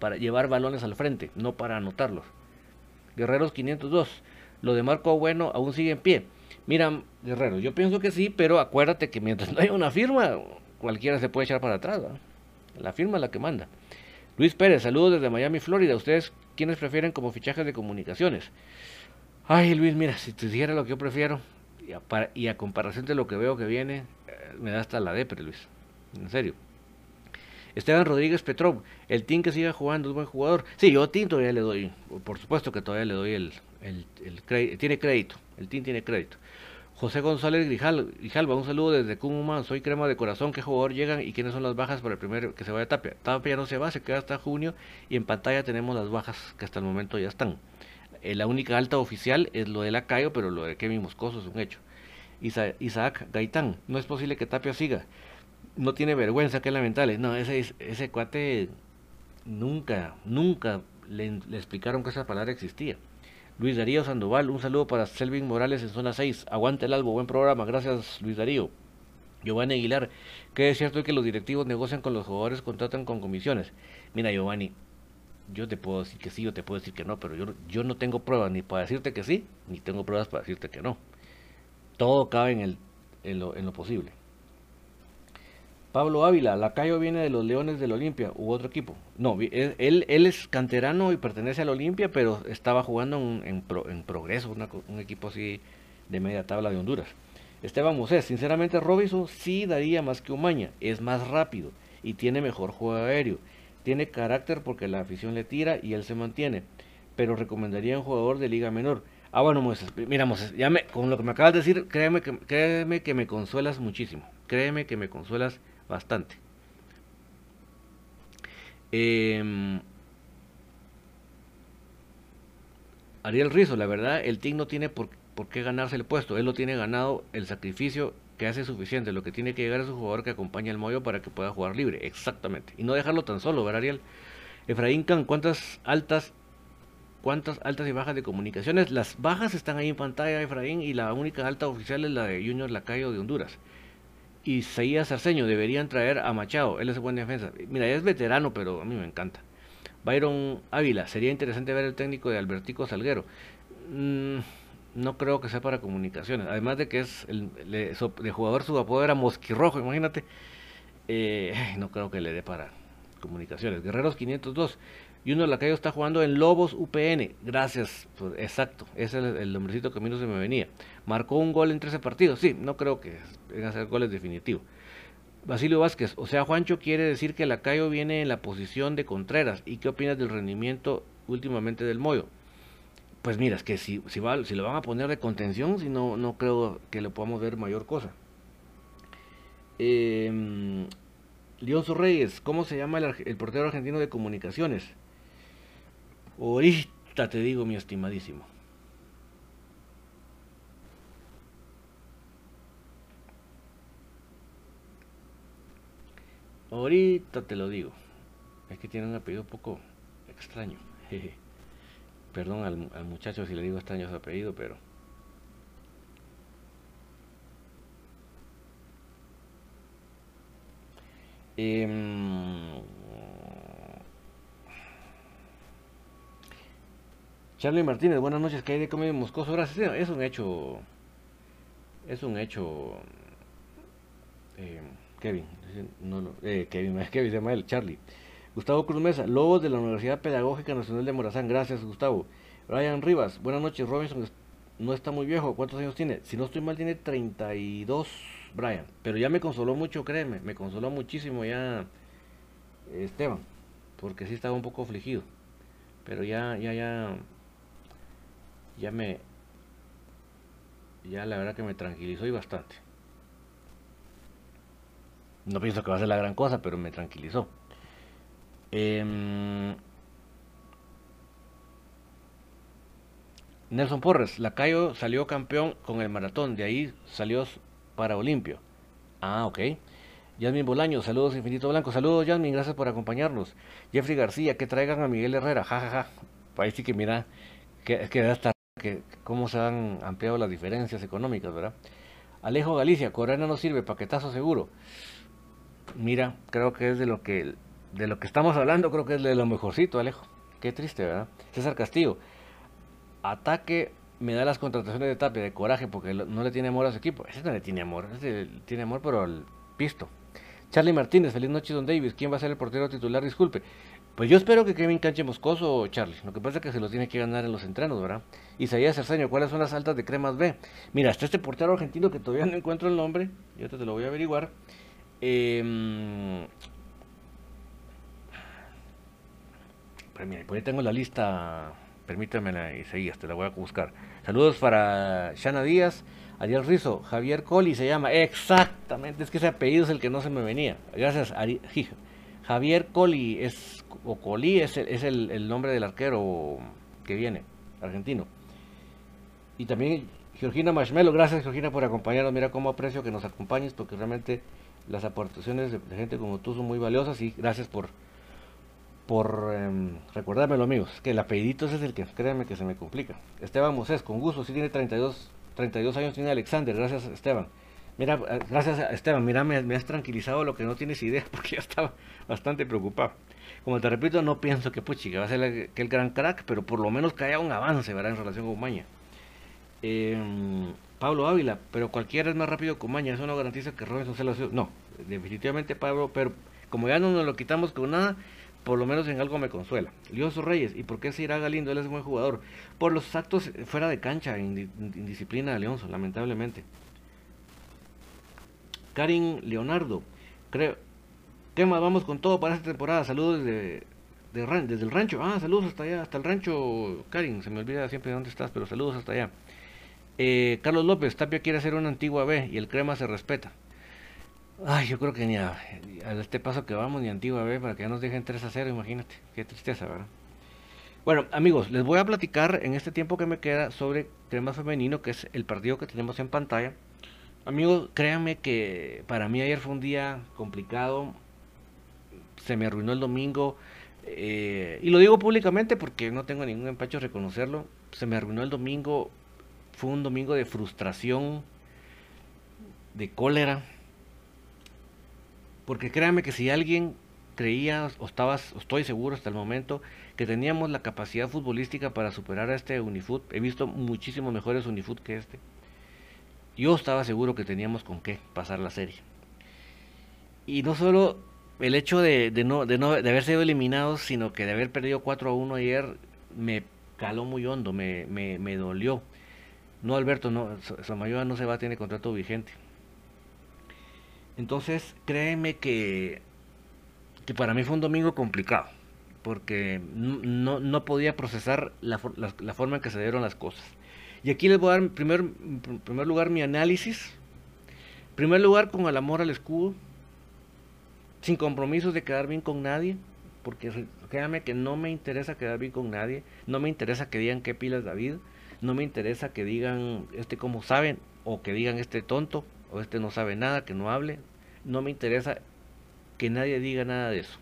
para llevar balones al frente, no para anotarlos. Guerreros 502. Lo de Marco Bueno aún sigue en pie. Mira, Guerreros, yo pienso que sí, pero acuérdate que mientras no haya una firma, cualquiera se puede echar para atrás. La firma es la que manda. Luis Pérez, saludos desde Miami, Florida. ¿Ustedes quiénes prefieren como fichajes de comunicaciones? Ay, Luis, mira, si te dijera lo que yo prefiero, y a, comparación de lo que veo que viene, eh, me da hasta la depre, Luis. En serio. Esteban Rodríguez Petrov, el team que siga jugando es buen jugador. Sí, yo a Team todavía le doy, por supuesto que todavía le doy el, el, crédito, tiene crédito, el team tiene crédito. José González Grijal, Grijalva, un saludo desde Cumuma, soy crema de corazón, qué jugador llegan y quiénes son las bajas para el primer que se vaya a Tapia. Tapia no se va, se queda hasta junio y en pantalla tenemos las bajas que hasta el momento ya están. Eh, la única alta oficial es lo de Lacayo, pero lo de Kevin Moscoso es un hecho. Isaac Gaitán, no es posible que Tapia siga no tiene vergüenza, que lamentable. No, ese, ese cuate nunca, nunca le, explicaron que esa palabra existía. Luis Darío Sandoval, un saludo para Selvin Morales en zona 6. Aguante el albo, buen programa, gracias Luis Darío. Giovanni Aguilar, que es cierto que los directivos negocian con los jugadores, contratan con comisiones. Mira, Giovanni, yo te puedo decir que sí, yo te puedo decir que no, pero yo, yo no tengo pruebas ni para decirte que sí, ni tengo pruebas para decirte que no. Todo cabe en, el, en, lo, en lo posible. Pablo Ávila, Lacayo viene de los Leones del Olimpia u otro equipo. No, él, es canterano y pertenece al Olimpia, pero estaba jugando en, Progreso, un equipo así de media tabla de Honduras. Esteban Mosés, sinceramente Robinson sí daría más que Umaña, es más rápido y tiene mejor juego aéreo. Tiene carácter porque la afición le tira y él se mantiene, pero recomendaría un jugador de liga menor. Ah, bueno, Moses, mira Moses, ya me, con lo que me acabas de decir, créeme que, créeme que me consuelas muchísimo, créeme que me consuelas bastante. Em, Ariel Rizo, la verdad, el TIC no tiene por, por, qué ganarse el puesto. Él lo tiene ganado el sacrificio que hace suficiente. Lo que tiene que llegar es un jugador que acompañe al Moyo para que pueda jugar libre. Exactamente. Y no dejarlo tan solo, ¿verdad, Ariel? Efraín Can, ¿cuántas altas cuántas altas y bajas de comunicaciones. Las bajas están ahí en pantalla, Efraín, y la única alta oficial es la de Junior Lacayo de Honduras. Seguía Sarceño, deberían traer a Machado, él es buena defensa. Mira, es veterano, pero a mí me encanta. Byron Ávila, sería interesante ver el técnico de Albertico Salguero. Mm, no creo que sea para comunicaciones, además de que es el, jugador su apodo era Mosquirrojo, imagínate. Eh, no creo que le dé para comunicaciones. Guerreros 502, y uno de Lacayo está jugando en Lobos UPN. Gracias, pues, exacto. Ese es el, nombrecito que a mí no se me venía. Marcó un gol en 13 partidos. Sí, no creo que vengan a ser goles definitivos. Basilio Vázquez, o sea, Juancho quiere decir que Lacayo viene en la posición de Contreras. ¿Y qué opinas del rendimiento últimamente del Moyo? Pues mira, es que si, si, va, si lo van a poner de contención, si no, no creo que le podamos ver mayor cosa. Eh, Leonzo Reyes, ¿cómo se llama el, el portero argentino de comunicaciones? Ahorita te digo, mi estimadísimo. Ahorita te lo digo. Es que tiene un apellido un poco extraño. Perdón al, muchacho si le digo extraño su apellido, pero... Eh, Charlie Martínez, buenas noches, ¿qué hay de comer moscoso? Gracias, es un hecho, es un hecho, eh, Kevin, no, no, eh, Kevin, Kevin se llama él, Charlie. Gustavo Cruz Mesa, Lobos de la Universidad Pedagógica Nacional de Morazán, gracias Gustavo. Ryan Rivas, buenas noches, Robinson no está muy viejo, ¿cuántos años tiene? Si no estoy mal, tiene 32, Brian, pero ya me consoló mucho, créeme, me consoló muchísimo ya Esteban, porque sí estaba un poco afligido, pero ya, ya, ya ya me ya la verdad que me tranquilizó y bastante no pienso que va a ser la gran cosa pero me tranquilizó eh, Nelson Porres Lacayo salió campeón con el maratón de ahí salió para Olimpio ah ok Yasmin Bolaño, saludos Infinito Blanco, saludos Yasmin, gracias por acompañarnos. Jeffrey García, que traigan a Miguel Herrera, jajaja. Ja, ja. Ahí sí que mira, que, que estar que cómo se han ampliado las diferencias económicas, ¿verdad? Alejo Galicia, Corena no sirve, paquetazo seguro. Mira, creo que es de lo que de lo que estamos hablando, creo que es de lo mejorcito, Alejo. Qué triste, ¿verdad? César Castillo, ataque me da las contrataciones de Tapia de coraje porque no le tiene amor a su equipo. Ese no le tiene amor, ese tiene amor pero al pisto. Charlie Martínez, feliz noche Don Davis. ¿Quién va a ser el portero titular? Disculpe. Pues yo espero que Kevin canche Moscoso, Charlie. Lo que pasa es que se lo tiene que ganar en los entrenos, ¿verdad? Isaías Cerceño, ¿cuáles son las altas de cremas B? Mira, está este portero argentino que todavía no encuentro el nombre. Yo te lo voy a averiguar. Eh, mira, por ahí tengo la lista. Permítame, Isaías, te la voy a buscar. Saludos para Shana Díaz, Ariel Rizo, Javier Coli se llama. Exactamente, es que ese apellido es el que no se me venía. Gracias, Ari, Javier Coli es, o Coli es, el, es el, nombre del arquero que viene, argentino. Y también Georgina Marshmello, gracias Georgina por acompañarnos. Mira cómo aprecio que nos acompañes porque realmente las aportaciones de, gente como tú son muy valiosas y gracias por por eh, recordármelo amigos, que el apellidito es el que créanme que se me complica. Esteban Moses, con gusto, sí tiene 32, 32 años, tiene Alexander, gracias Esteban. Mira, eh, gracias Esteban, mira, me, has tranquilizado lo que no tienes idea, porque ya estaba bastante preocupado. Como te repito, no pienso que Puchi que va a ser el, que el gran crack, pero por lo menos que haya un avance, ¿verdad? En relación con Maña. Em, Pablo Ávila, pero cualquiera es más rápido que Maña, eso no garantiza que Robinson sea la No, definitivamente Pablo, pero como ya no nos lo quitamos con nada, por lo menos en algo me consuela. Lioso Reyes, ¿y por qué se irá Galindo? Él es un buen jugador. Por los actos fuera de cancha, indisciplina de Leonzo, lamentablemente. Karin Leonardo. Creo. ¿Qué más? Vamos con todo para esta temporada. Saludos desde, desde el rancho. Ah, saludos hasta allá, hasta el rancho. Karin, se me olvida siempre dónde estás, pero saludos hasta allá. Eh, Carlos López, Tapia quiere hacer una antigua B y el crema se respeta. Ay, yo creo que ni a, a este paso que vamos, ni Antigua B, para que ya nos dejen 3 a 0, imagínate. Qué tristeza, ¿verdad? Bueno, amigos, les voy a platicar en este tiempo que me queda sobre Crema Femenino, que es el partido que tenemos en pantalla. Amigos, créanme que para mí ayer fue un día complicado. Se me arruinó el domingo. Eh, y lo digo públicamente porque no tengo ningún empacho a reconocerlo. Se me arruinó el domingo. Fue un domingo de frustración, de cólera. Porque créanme que si alguien creía o estaba, estoy seguro hasta el momento, que teníamos la capacidad futbolística para superar a este Unifoot. He visto muchísimos mejores Unifoot que este. Yo estaba seguro que teníamos con qué pasar la serie. Y no solo el hecho de, no, de, haber sido eliminados, sino que de haber perdido 4 a 1 ayer, me caló muy hondo, me, me, me dolió. No, Alberto, no, Samayoa no se va a tener contrato vigente. Entonces, créeme que, que para mí fue un domingo complicado, porque no, no podía procesar la, forma en que se dieron las cosas. Y aquí les voy a dar en primer, primer lugar mi análisis. En primer lugar, con el amor al escudo, sin compromisos de quedar bien con nadie, porque créanme que no me interesa quedar bien con nadie, no me interesa que digan qué pilas David, no me interesa que digan este como saben, o que digan este tonto, o este no sabe nada, que no hable, no me interesa que nadie diga nada de eso.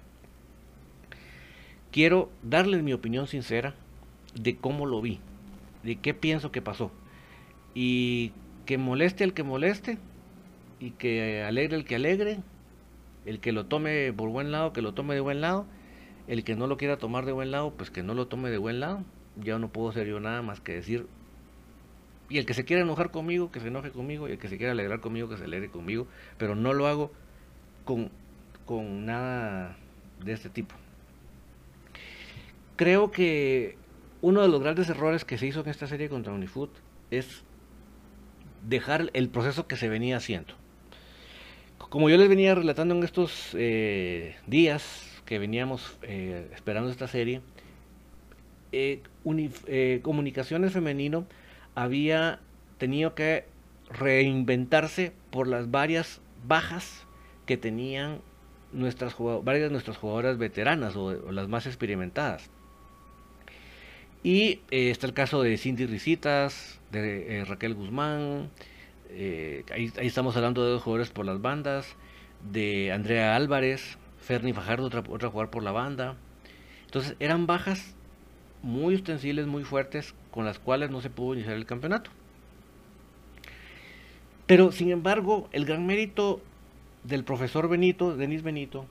Quiero darles mi opinión sincera de cómo lo vi, de qué pienso que pasó. Y que moleste al que moleste, y que alegre el que alegre, el que lo tome por buen lado, que lo tome de buen lado, el que no lo quiera tomar de buen lado, pues que no lo tome de buen lado. Ya no puedo ser yo nada más que decir. Y el que se quiera enojar conmigo, que se enoje conmigo, y el que se quiera alegrar conmigo, que se alegre conmigo, pero no lo hago con, con nada de este tipo. Creo que uno de los grandes errores que se hizo en esta serie contra Unifoot es dejar el proceso que se venía haciendo. Como yo les venía relatando en estos eh, días que veníamos eh, esperando esta serie, eh, Comunicaciones Femenino había tenido que reinventarse por las varias bajas que tenían nuestras varias de nuestras jugadoras veteranas o las más experimentadas. Y eh, está el caso de Cindy Risitas, de eh, Raquel Guzmán, eh, ahí, estamos hablando de dos jugadores por las bandas, de Andrea Álvarez, Ferni Fajardo, otra, otra por la banda. Entonces eran bajas muy ostensibles, muy fuertes, con las cuales no se pudo iniciar el campeonato. Pero sin embargo, el gran mérito del profesor Benito, Denis Benito,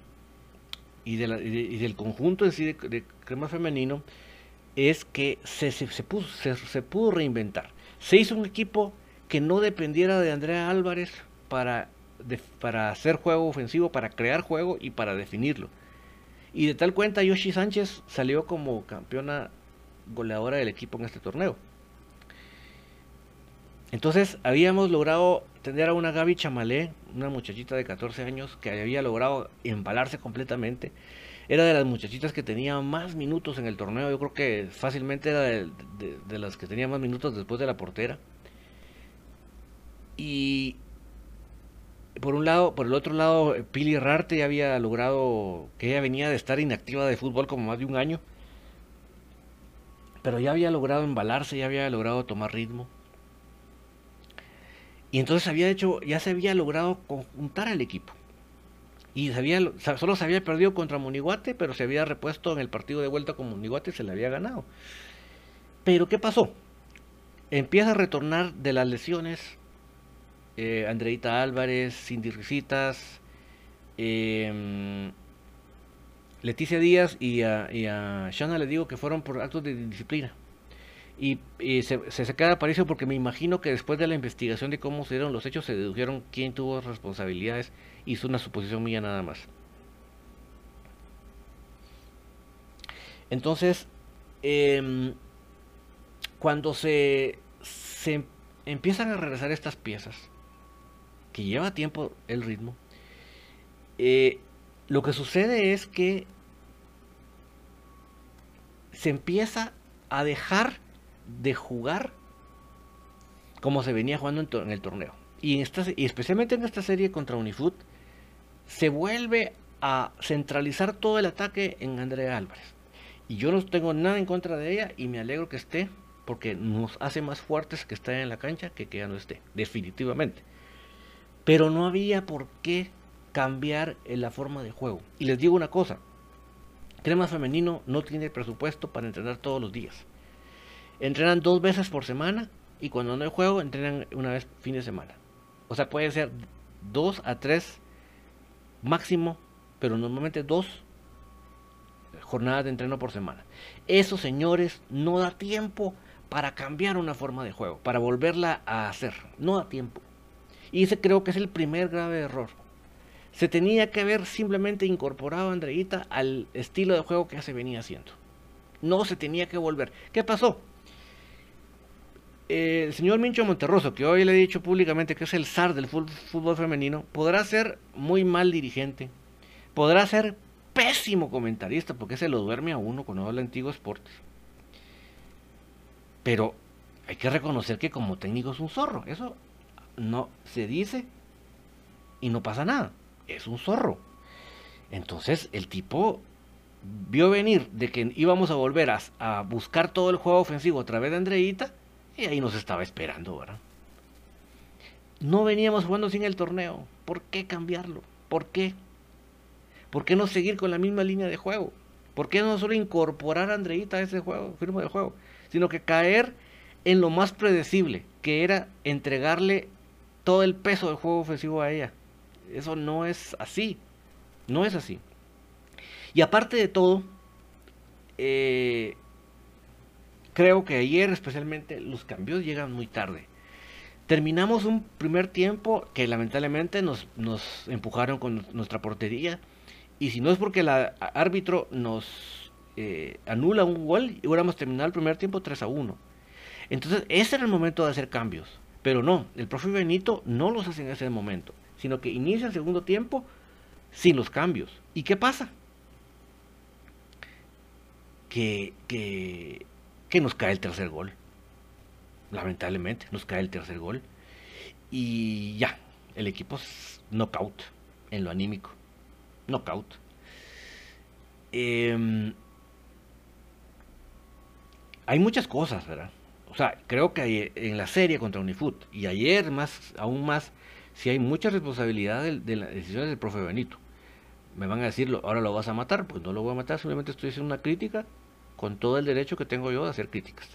y, de de, del conjunto en sí de, de crema femenino, es que se, se, pudo reinventar. Se hizo un equipo que no dependiera de Andrea Álvarez para, para hacer juego ofensivo, para crear juego y para definirlo. Y de tal cuenta, Yoshi Sánchez salió como campeona goleadora del equipo en este torneo. Entonces habíamos logrado tener a una Gaby Chamalé, una muchachita de 14 años que había logrado embalarse completamente. Era de las muchachitas que tenía más minutos en el torneo. Yo creo que fácilmente era de, las que tenía más minutos después de la portera. Y por un lado, por el otro lado, Pili Rarte ya había logrado que ella venía de estar inactiva de fútbol como más de un año. Pero ya había logrado embalarse, ya había logrado tomar ritmo. Y entonces había hecho, ya se había logrado conjuntar al equipo. Y solo se había perdido contra Moniguate, pero se había repuesto en el partido de vuelta con Moniguate y se le había ganado. Pero ¿qué pasó? Empieza a retornar de las lesiones eh, Andreita Álvarez, Cindy Risitas, eh, Leticia Díaz y a, y a Shana le digo que fueron por actos de disciplina. Y, se, se, queda Aparicio porque me imagino que después de la investigación de cómo se dieron los hechos se dedujeron quién tuvo responsabilidades. Hizo una suposición mía nada más. Entonces, eh, cuando se, se empiezan a regresar estas piezas, que lleva tiempo el ritmo, eh, lo que sucede es que se empieza a dejar de jugar como se venía jugando en, el torneo. Y, esta, y, especialmente en esta serie contra Unifoot, se vuelve a centralizar todo el ataque en Andrea Álvarez. Y yo no tengo nada en contra de ella y me alegro que esté, porque nos hace más fuertes que esté en la cancha que que ya no esté, definitivamente. Pero no había por qué cambiar la forma de juego. Y les digo una cosa, Crema Femenino no tiene presupuesto para entrenar todos los días. Entrenan dos veces por semana y cuando no hay juego entrenan una vez fin de semana. O sea, puede ser dos a tres máximo, pero normalmente dos jornadas de entreno por semana. Eso, señores, no da tiempo para cambiar una forma de juego, para volverla a hacer. No da tiempo. Y ese creo que es el primer grave error. Se tenía que haber simplemente incorporado a Andreita al estilo de juego que se venía haciendo. No se tenía que volver. ¿Qué pasó? El señor Mincho Monterroso, que hoy le he dicho públicamente que es el zar del fútbol femenino, podrá ser muy mal dirigente, podrá ser pésimo comentarista, porque se lo duerme a uno cuando habla antiguo Sports. Pero hay que reconocer que como técnico es un zorro. Eso no se dice y no pasa nada. Es un zorro. Entonces el tipo vio venir de que íbamos a volver a, a buscar todo el juego ofensivo a través de Andreita y ahí nos estaba esperando, ¿verdad? No veníamos jugando sin el torneo. ¿Por qué cambiarlo? ¿Por qué? ¿Por qué no seguir con la misma línea de juego? ¿Por qué no solo incorporar a Andreita a ese juego, firma de juego? Sino que caer en lo más predecible, que era entregarle todo el peso del juego ofensivo a ella. Eso no es así. No es así. Y aparte de todo, eh, Creo que ayer especialmente los cambios llegan muy tarde. Terminamos un primer tiempo que lamentablemente nos, nos empujaron con nuestra portería. Y si no es porque el árbitro nos eh, anula un gol, hubiéramos terminado el primer tiempo 3 a 1. Entonces ese era el momento de hacer cambios. Pero no, el profe Benito no los hace en ese momento, sino que inicia el segundo tiempo sin los cambios. ¿Y qué pasa? Que, que que nos cae el tercer gol. Lamentablemente, nos cae el tercer gol. Y ya, el equipo es knockout en lo anímico. Knockout. Em, hay muchas cosas, ¿verdad? O sea, creo que en la serie contra Unifoot y ayer más, aún más, si hay mucha responsabilidad de, de las decisiones del profe Benito. Me van a decir, ahora lo vas a matar, pues no lo voy a matar, simplemente estoy haciendo una crítica con todo el derecho que tengo yo de hacer críticas.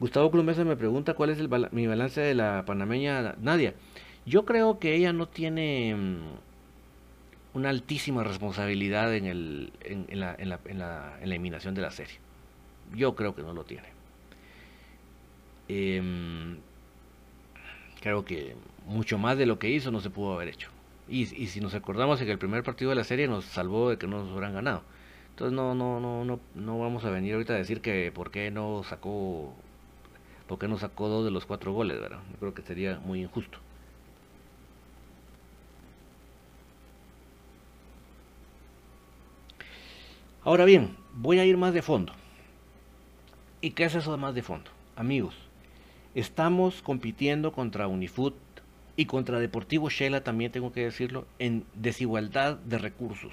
Gustavo Cruz me pregunta cuál es mi balance de la panameña Nadia. Yo creo que ella no tiene mm, una altísima responsabilidad en, el, en, la, en, la, en, la, eliminación de la serie. Yo creo que no lo tiene. Em, creo que mucho más de lo que hizo no se pudo haber hecho. Y, y si nos acordamos en que el primer partido de la serie nos salvó de que no nos hubieran ganado. Entonces no, no, no, no, no vamos a venir ahorita a decir que por qué no sacó, por qué no sacó dos de los cuatro goles, ¿verdad? Yo creo que sería muy injusto. Ahora bien, voy a ir más de fondo. ¿Y qué es eso de más de fondo? Amigos, estamos compitiendo contra Unifoot y contra Deportivo Shela, también tengo que decirlo, en desigualdad de recursos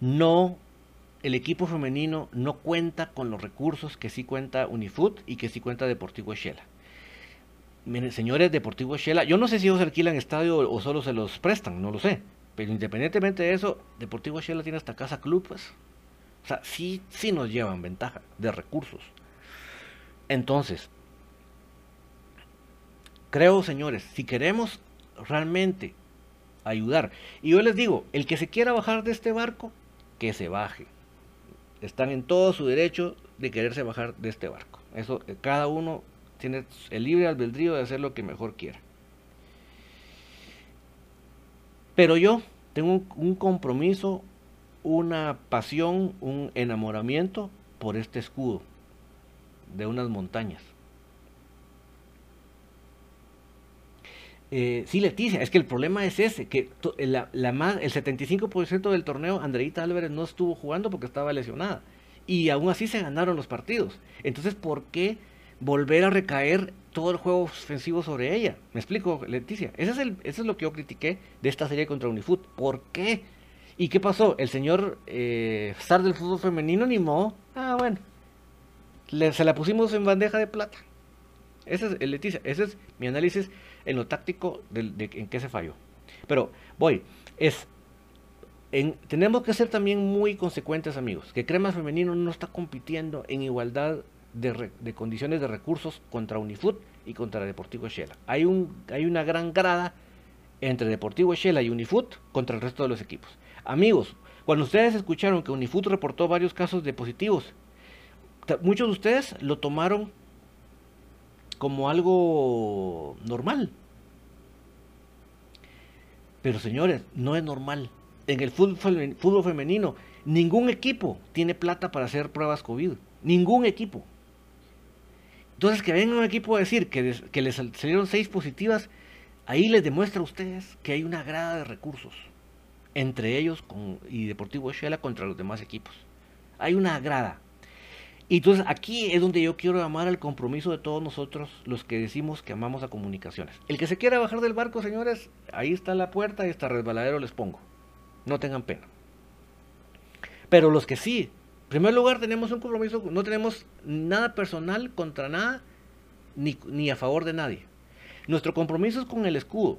no, el equipo femenino no cuenta con los recursos que sí cuenta Unifoot y que sí cuenta Deportivo Shela. Señores, Deportivo Shela, yo no sé si ellos alquilan estadio o solo se los prestan, no lo sé. Pero independientemente de eso, Deportivo Shela tiene hasta casa club, pues. O sea, sí, sí nos llevan ventaja de recursos. Entonces, creo, señores, si queremos realmente ayudar, y yo les digo, el que se quiera bajar de este barco, que se baje. Están en todo su derecho de quererse bajar de este barco. Eso, eh, cada uno tiene el libre albedrío de hacer lo que mejor quiera. Pero yo tengo un compromiso, una pasión, un enamoramiento por este escudo de unas montañas. Eh, sí, Leticia, es que el problema es ese, que la, más, el 75% del torneo Andreita Álvarez no estuvo jugando porque estaba lesionada. Y aún así se ganaron los partidos. Entonces, ¿por qué volver a recaer todo el juego ofensivo sobre ella. ¿Me explico, Leticia? Es el, eso es lo que yo critiqué de esta serie contra Unifoot. ¿Por qué? ¿Y qué pasó? El señor eh, Star del fútbol femenino animó. Ah, bueno. se la pusimos en bandeja de plata. Ese es, Leticia, ese es mi análisis en lo táctico en qué se falló. Pero voy, es tenemos que ser también muy consecuentes, amigos. Que Crema Femenino no está compitiendo en igualdad de, condiciones de recursos contra Unifoot y contra Deportivo Shela. Hay una gran grada entre Deportivo Shela y Unifoot contra el resto de los equipos. Amigos, cuando ustedes escucharon que Unifoot reportó varios casos de positivos, muchos de ustedes lo tomaron como algo normal. Pero señores, no es normal. En el fútbol femenino, ningún equipo tiene plata para hacer pruebas COVID. Ningún equipo. Entonces, que venga un equipo a decir que, les salieron seis positivas, ahí les demuestra a ustedes que hay una grada de recursos entre ellos con, y Deportivo Shela contra los demás equipos. Hay una grada. Y entonces aquí es donde yo quiero llamar al compromiso de todos nosotros, los que decimos que amamos a comunicaciones. El que se quiera bajar del barco, señores, ahí está la puerta y hasta resbaladero les pongo. No tengan pena. Pero los que sí, en primer lugar tenemos un compromiso, no tenemos nada personal contra nada, ni, ni a favor de nadie. Nuestro compromiso es con el escudo.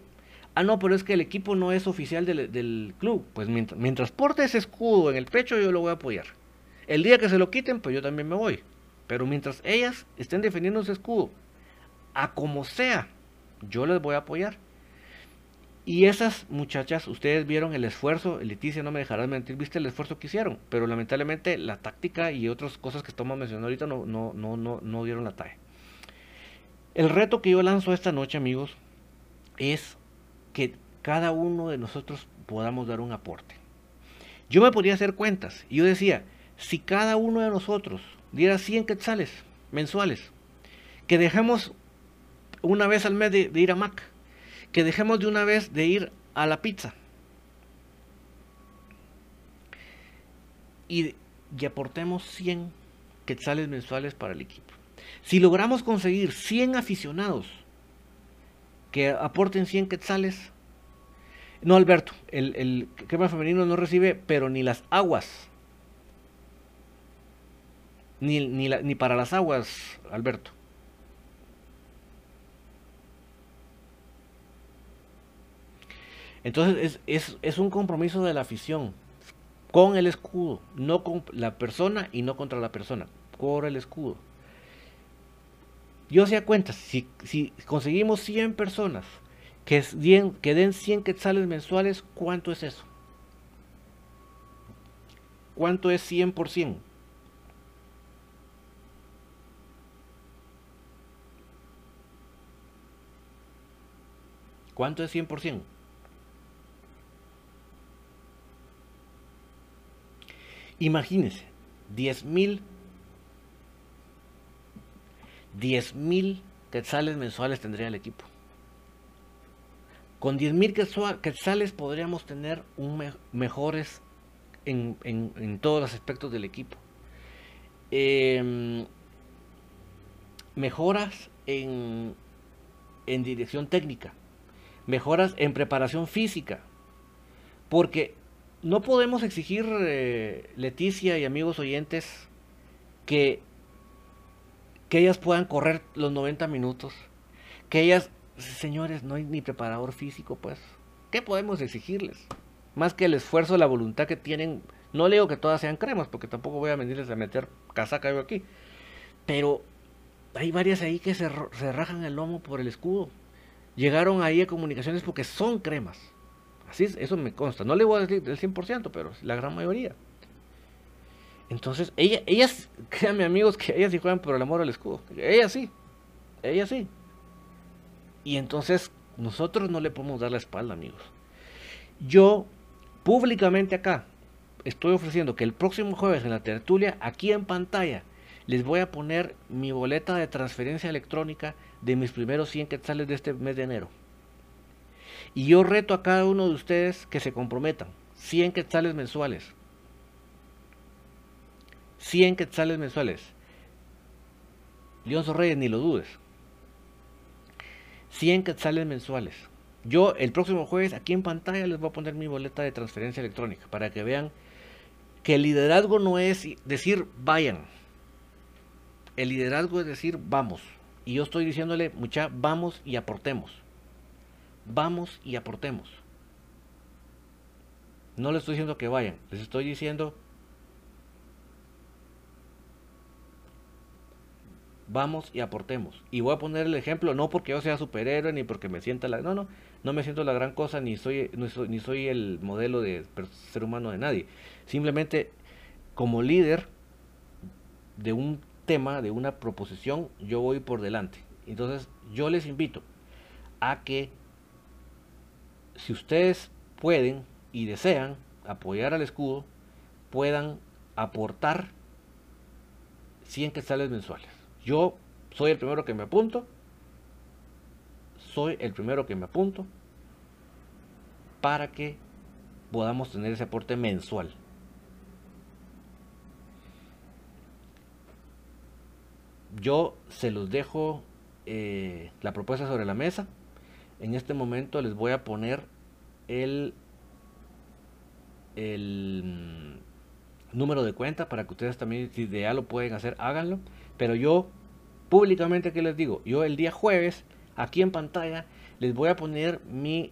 Ah, no, pero es que el equipo no es oficial del, club. Pues mientras, mientras porte ese escudo en el pecho, yo lo voy a apoyar. El día que se lo quiten, pues yo también me voy. Pero mientras ellas estén defendiendo ese escudo, a como sea, yo les voy a apoyar. Y esas muchachas, ustedes vieron el esfuerzo, Leticia no me dejarás mentir, viste el esfuerzo que hicieron, pero lamentablemente la táctica y otras cosas que estamos mencionando ahorita no, no, no, no, no dieron la talla. El reto que yo lanzo esta noche, amigos, es que cada uno de nosotros podamos dar un aporte. Yo me podría hacer cuentas y yo decía, si cada uno de nosotros diera 100 quetzales mensuales, que dejemos una vez al mes de, ir a Mac, que dejemos de una vez de ir a la pizza y, aportemos 100 quetzales mensuales para el equipo. Si logramos conseguir 100 aficionados que aporten 100 quetzales, no Alberto, el, el crema femenino no recibe, pero ni las aguas ni, ni, para las aguas, Alberto. Entonces es, es, un compromiso de la afición con el escudo, no con la persona y no contra la persona, por el escudo. Yo hacía cuenta, si, si conseguimos 100 personas que, que den 100 quetzales mensuales, ¿cuánto es eso? ¿Cuánto es 100 por 100? ¿Cuánto es 100%? Imagínense, 10 mil 10 mil quetzales mensuales tendría el equipo. Con 10 mil quetzales podríamos tener mejores en, todos los aspectos del equipo. Em, mejoras en, en dirección técnica mejoras en preparación física. Porque no podemos exigir, eh, Leticia y amigos oyentes, que, que ellas puedan correr los 90 minutos. Que ellas, señores, no hay ni preparador físico, pues. ¿Qué podemos exigirles? Más que el esfuerzo, la voluntad que tienen. No leo que todas sean cremas, porque tampoco voy a venirles a meter casaca yo aquí. Pero hay varias ahí que se, se rajan el lomo por el escudo llegaron ahí a comunicaciones porque son cremas. Así es, eso me consta. No le voy a decir del 100%, pero la gran mayoría. Entonces, ella, ellas, créanme amigos, que ellas sí juegan por el amor al escudo. Ellas sí, ellas sí. Y entonces, nosotros no le podemos dar la espalda, amigos. Yo, públicamente acá, estoy ofreciendo que el próximo jueves en la tertulia, aquí en pantalla, les voy a poner mi boleta de transferencia electrónica de mis primeros 100 quetzales de este mes de enero. Y yo reto a cada uno de ustedes que se comprometan. 100 quetzales mensuales. 100 quetzales mensuales. Leonzo Reyes, ni lo dudes. 100 quetzales mensuales. Yo el próximo jueves aquí en pantalla les voy a poner mi boleta de transferencia electrónica para que vean que el liderazgo no es decir vayan. El liderazgo es decir vamos. Y yo estoy diciéndole, mucha, vamos y aportemos. Vamos y aportemos. No les estoy diciendo que vayan, les estoy diciendo vamos y aportemos. Y voy a poner el ejemplo, no porque yo sea superhéroe, ni porque me sienta la... No, no, no me siento la gran cosa, ni soy, ni soy el modelo de ser humano de nadie. Simplemente, como líder de un tema, de una proposición, yo voy por delante. Entonces, yo les invito a que, si ustedes pueden y desean apoyar al escudo, puedan aportar 100 quetzales mensuales. Yo soy el primero que me apunto. Soy el primero que me apunto para que podamos tener ese aporte mensual. Yo se los dejo eh, la propuesta sobre la mesa. En este momento les voy a poner el, el mm, número de cuenta para que ustedes también, si ya lo pueden hacer, háganlo. Pero yo públicamente que les digo, yo el día jueves, aquí en pantalla, les voy a poner mi,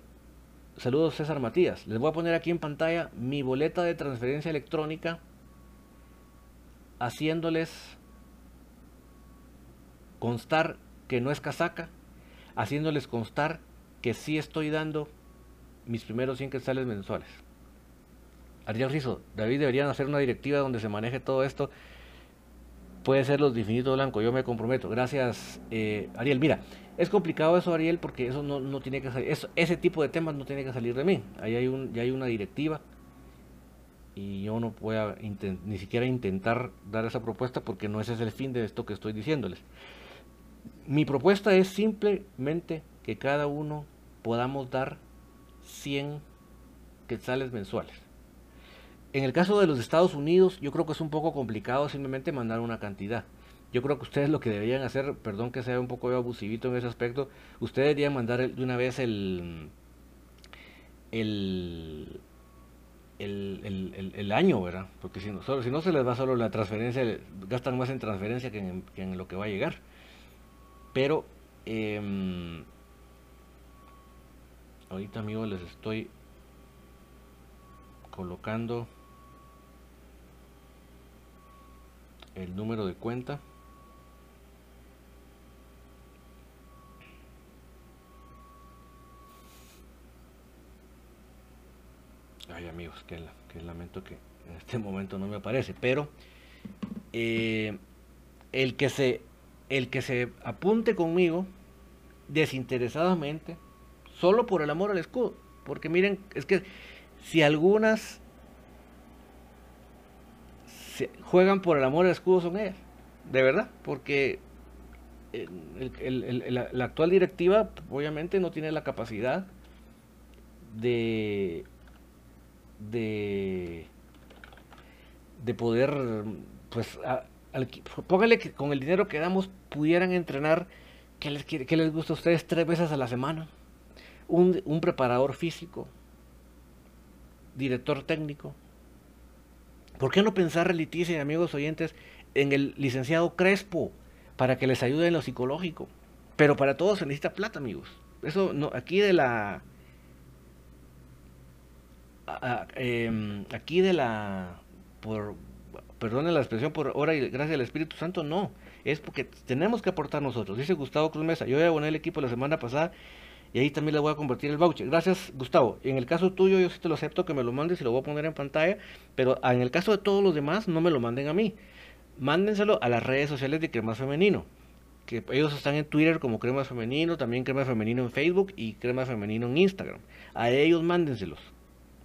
saludos César Matías, les voy a poner aquí en pantalla mi boleta de transferencia electrónica, haciéndoles constar que no es casaca, haciéndoles constar que sí estoy dando mis primeros 100 quetzales mensuales. Ariel Rizo, David deberían hacer una directiva donde se maneje todo esto puede ser los de infinito blanco, yo me comprometo. Gracias, eh, Ariel. Mira, es complicado eso, Ariel, porque eso no, tiene que salir, ese tipo de temas no tiene que salir de mí. Ahí hay un, ya hay una directiva y yo no puedo ni siquiera intentar dar esa propuesta porque no ese es el fin de esto que estoy diciéndoles. Mi propuesta es simplemente que cada uno podamos dar 100 quetzales mensuales. En el caso de los Estados Unidos, yo creo que es un poco complicado simplemente mandar una cantidad. Yo creo que ustedes lo que deberían hacer, perdón que sea un poco abusivito en ese aspecto, ustedes deberían mandar de una vez el, el, el, año, ¿verdad? Porque si no, solo, si no se les va solo la transferencia, gastan más en transferencia que en, que en lo que va a llegar. Pero, eh, ahorita amigos les estoy colocando el número de cuenta. Ay amigos que, lamento que en este momento no me aparece pero eh, el que se el que se apunte conmigo desinteresadamente solo por el amor al escudo. Porque miren es que si algunas juegan por el amor al escudo son ellas, de verdad, porque la actual directiva obviamente no tiene la capacidad de, de, de poder, pues, póngale que con el dinero que damos pudieran entrenar, ¿qué les, qué les gusta a ustedes tres veces a la semana? Un, un preparador físico, director técnico, ¿Por qué no pensar, Leticia y amigos oyentes, en el licenciado Crespo para que les ayude en lo psicológico? Pero para todo se necesita plata, amigos. Eso no, aquí de la. Em, aquí de la. Por, perdone la expresión por hora y gracias al Espíritu Santo, no. Es porque tenemos que aportar nosotros. Dice Gustavo Cruz Mesa. Yo ya aboné el equipo la semana pasada y ahí también le voy a convertir el voucher. Gracias, Gustavo. En el caso tuyo, yo sí te lo acepto que me lo mandes y lo voy a poner en pantalla. Pero en el caso de todos los demás, no me lo manden a mí. Mándenselo a las redes sociales de Crema Femenino. Que ellos están en Twitter como Crema Femenino, también Crema Femenino en Facebook y Crema Femenino en Instagram. A ellos mándenselos,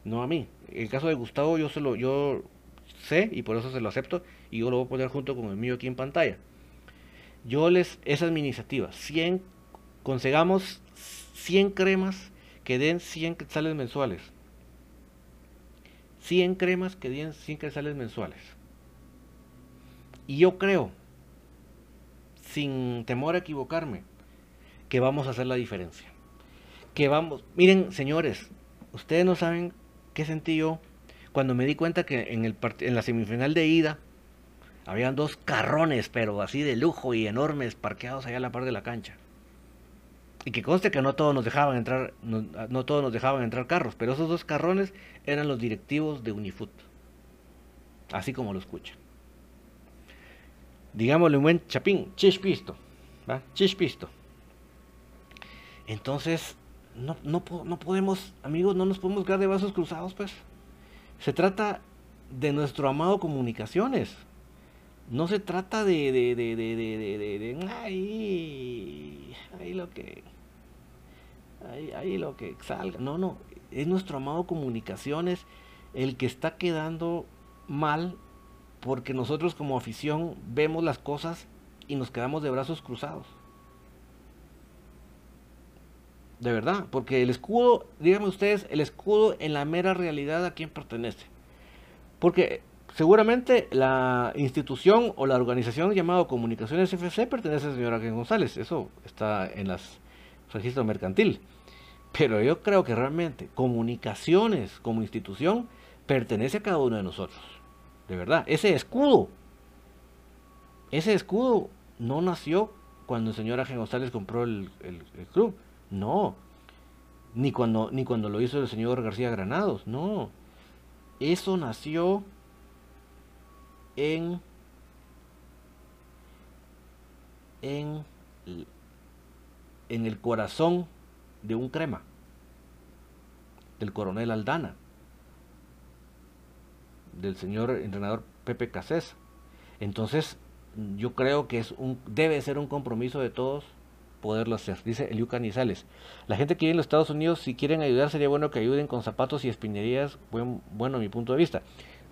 no a mí. En el caso de Gustavo, yo se lo, yo sé y por eso se lo acepto y yo lo voy a poner junto con el mío aquí en pantalla. Yo les, esa es mi iniciativa. 100, consegamos 100 cremas que den 100 quetzales mensuales. 100 cremas que den 100 quetzales mensuales. Y yo creo, sin temor a equivocarme, que vamos a hacer la diferencia. Que vamos, miren, señores, ustedes no saben qué sentí yo cuando me di cuenta que en, el en la semifinal de ida habían dos carrones, pero así de lujo y enormes, parqueados allá a la par de la cancha. Y que conste que no todos nos dejaban entrar, no, todos nos dejaban entrar carros, pero esos dos carrones eran los directivos de Unifoot. Así como lo escuchan. Digámosle un buen chapín, chispisto. ¿va? Chispisto. Entonces, no, no, no podemos, amigos, no nos podemos quedar de vasos cruzados, pues. Se trata de nuestro amado comunicaciones. No se trata de, de, de, de, de, ahí, ahí lo que, ahí, ahí lo que salga. No, no, es nuestro amado comunicaciones el que está quedando mal porque nosotros como afición vemos las cosas y nos quedamos de brazos cruzados. De verdad, porque el escudo, díganme ustedes, el escudo en la mera realidad a quién pertenece. Porque seguramente la institución o la organización llamada Comunicaciones FC pertenece al señor Ángel González. Eso está en las registro mercantil. Pero yo creo que realmente comunicaciones como institución pertenece a cada uno de nosotros. De verdad, ese escudo, ese escudo no nació cuando el señor González compró el club. No. Ni cuando, ni cuando lo hizo el señor García Granados. No. Eso nació en, en, en el corazón de un crema, del coronel Aldana, del señor entrenador Pepe Casés. Entonces, yo creo que es un, debe ser un compromiso de todos poderlo hacer. Dice Eliu Canizales. La gente que vive en los Estados Unidos, si quieren ayudar, sería bueno que ayuden con zapatos y espinerías. Buen, bueno, mi punto de vista.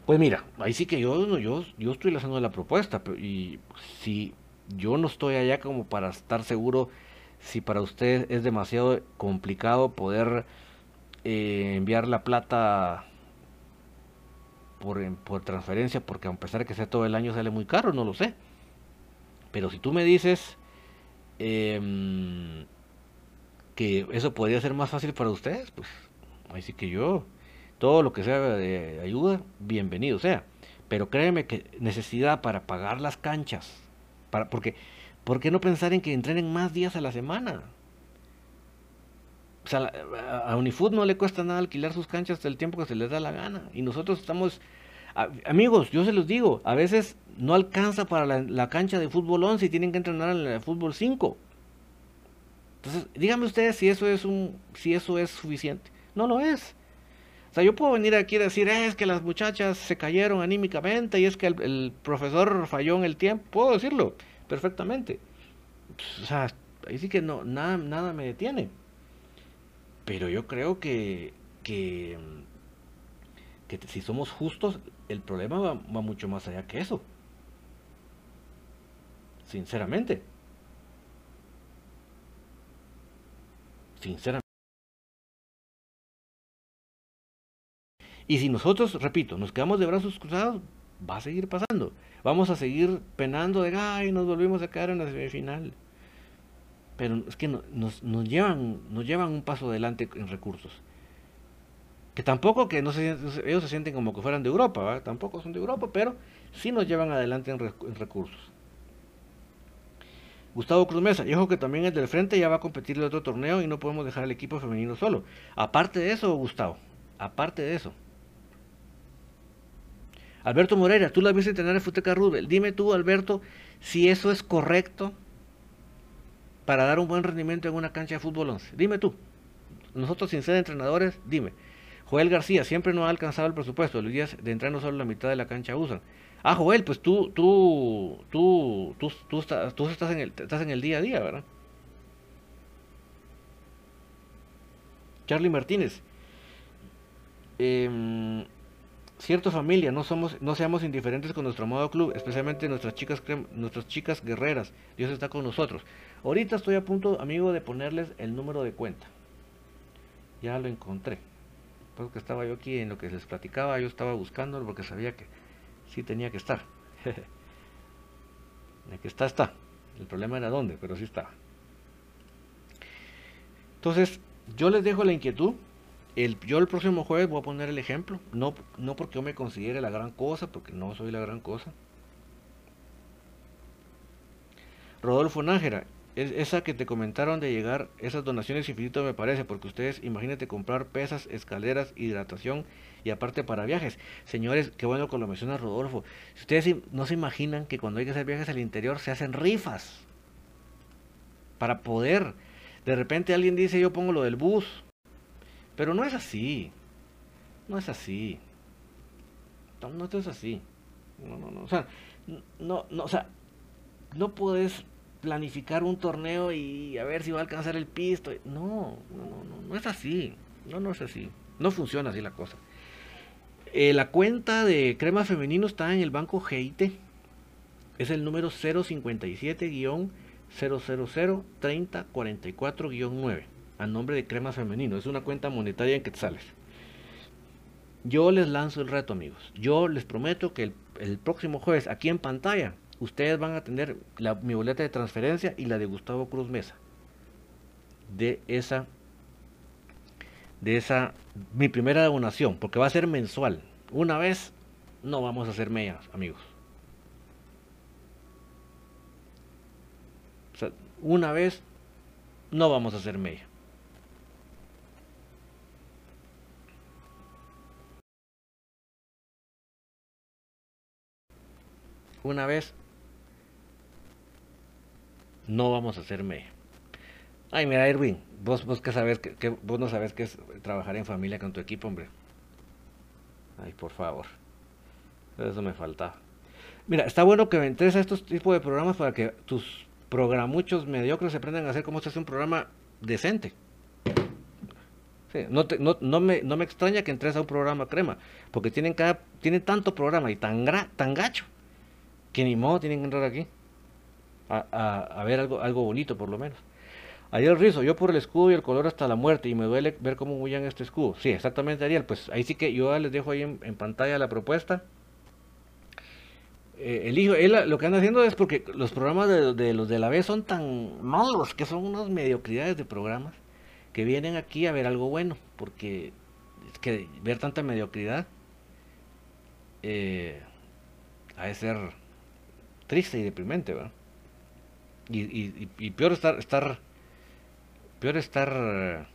Pues mira, ahí sí que yo, yo, yo estoy lanzando la propuesta. y si yo no estoy allá como para estar seguro si para usted es demasiado complicado poder eh, enviar la plata por, por transferencia, porque a pesar de que sea todo el año sale muy caro, no lo sé. Pero si tú me dices Em, que eso podría ser más fácil para ustedes, pues ahí sí que yo, todo lo que sea de ayuda, bienvenido sea. Pero créeme que necesidad para pagar las canchas, para, porque, ¿por qué no pensar en que entrenen más días a la semana? O sea, a Unifood no le cuesta nada alquilar sus canchas el tiempo que se les da la gana. Y nosotros estamos amigos, yo se los digo, a veces no alcanza para la, cancha de fútbol 11 y tienen que entrenar en el fútbol 5. Entonces, díganme ustedes si eso es un si eso es suficiente. No lo es. O sea, yo puedo venir aquí a decir, es que las muchachas se cayeron anímicamente y es que el, profesor falló en el tiempo. Puedo decirlo perfectamente. O sea, ahí sí que no, nada, nada me detiene. Pero yo creo que, que, que si somos justos, el problema va, mucho más allá que eso. Sinceramente. Sinceramente. Y si nosotros, repito, nos quedamos de brazos cruzados, va a seguir pasando. Vamos a seguir penando de, ay, nos volvimos a quedar en la semifinal. Pero es que nos, nos, llevan, nos llevan un paso adelante en recursos que tampoco que no se, ellos se sienten como que fueran de Europa, tampoco son de Europa, pero sí nos llevan adelante en, recursos. Gustavo Cruz Mesa, y que también el del frente ya va a competir el otro torneo y no podemos dejar el equipo femenino solo. Aparte de eso, Gustavo, aparte de eso. Alberto Moreira, tú la viste entrenar en Futeca Rubel. Dime tú, Alberto, si eso es correcto para dar un buen rendimiento en una cancha de fútbol 11. Dime tú. Nosotros sin ser entrenadores, dime. Joel García, siempre no ha alcanzado el presupuesto. Los días de entreno solo la mitad de la cancha usan. Ah, Joel, pues tú, tú, tú, tú, tú, estás, en el, estás en el día a día, ¿verdad? Charlie Martínez. Eh, cierto familia, no somos, no seamos indiferentes con nuestro modo club, especialmente nuestras chicas, nuestras chicas guerreras. Dios está con nosotros. Ahorita estoy a punto, amigo, de ponerles el número de cuenta. Ya lo encontré que estaba yo aquí en lo que les platicaba, yo estaba buscándolo porque sabía que sí tenía que estar. está, está. El problema era dónde, pero sí estaba. Entonces, yo les dejo la inquietud. Yo el próximo jueves voy a poner el ejemplo. No, no porque yo me considere la gran cosa, porque no soy la gran cosa. Rodolfo Nájera, esa que te comentaron de llegar, esas donaciones infinitas me parece, porque ustedes, imagínate comprar pesas, escaleras, hidratación y aparte para viajes. Señores, qué bueno que lo menciona Rodolfo. Si ustedes no se imaginan que cuando hay que hacer viajes al interior se hacen rifas para poder. De repente alguien dice yo pongo lo del bus, pero no es así. No es así. No, no es así. No, no, no. O sea, no, no, o sea, no puedes planificar un torneo y a ver si va a alcanzar el pisto. No, no, no, no, es así. No, no es así. No funciona así la cosa. Eh, la cuenta de crema femenino está en el banco Geite. Es el número 057-000-3044-9. A nombre de crema femenino. Es una cuenta monetaria en quetzales. Yo les lanzo el reto, amigos. Yo les prometo que el próximo jueves, aquí en pantalla, ustedes van a tener mi boleta de transferencia y la de Gustavo Cruz Mesa. De esa, de esa, mi primera donación, porque va a ser mensual. Una vez no vamos a hacer medias, amigos. una vez no vamos a hacer media. Una vez no vamos a hacer media. Ay, mira, Erwin, vos, vos, que sabes que, vos no sabes qué es trabajar en familia con tu equipo, hombre. Ay, por favor. Eso me faltaba. Mira, está bueno que entres a estos tipos de programas para que tus programuchos mediocres aprendan a hacer cómo se hace un programa decente. no, no, me, no me extraña que entres a un programa crema, porque tienen cada tienen tanto programa y tan, tan gacho que ni modo tienen que entrar aquí a, ver algo, algo bonito por lo menos. Ariel Rizo, yo por el escudo y el color hasta la muerte y me duele ver cómo huyan este escudo. Sí, exactamente Ariel, pues ahí sí que yo les dejo ahí en, pantalla la propuesta. Eh, el hijo, él lo que anda haciendo es porque los programas de, los de la B son tan malos, que son unas mediocridades de programas, que vienen aquí a ver algo bueno, porque es que ver tanta mediocridad eh, ha de ser triste y deprimente, ¿verdad? Y, y, peor estar, estar, peor estar,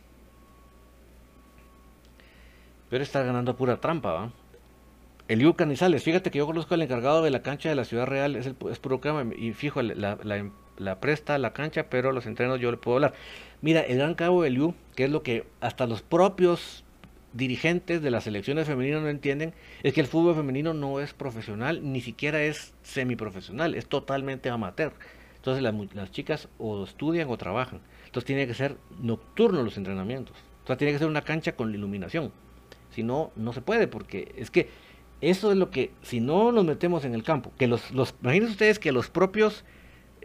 peor estar ganando pura trampa, ¿va? Eliu Canizales, fíjate que yo conozco al encargado de la cancha de la Ciudad Real, es, el, es puro crema, y fijo, la, presta la cancha, pero los entrenos yo le puedo hablar. Mira, el gran cabo Eliu, que es lo que hasta los propios dirigentes de las selecciones femeninas no entienden, es que el fútbol femenino no es profesional, ni siquiera es semiprofesional, es totalmente amateur. Entonces las, chicas o estudian o trabajan. Entonces tiene que ser nocturno los entrenamientos. Sea, tiene que ser una cancha con iluminación. Si no, no se puede, porque es que eso es lo que, si no nos metemos en el campo, que los, los imagínense ustedes que los propios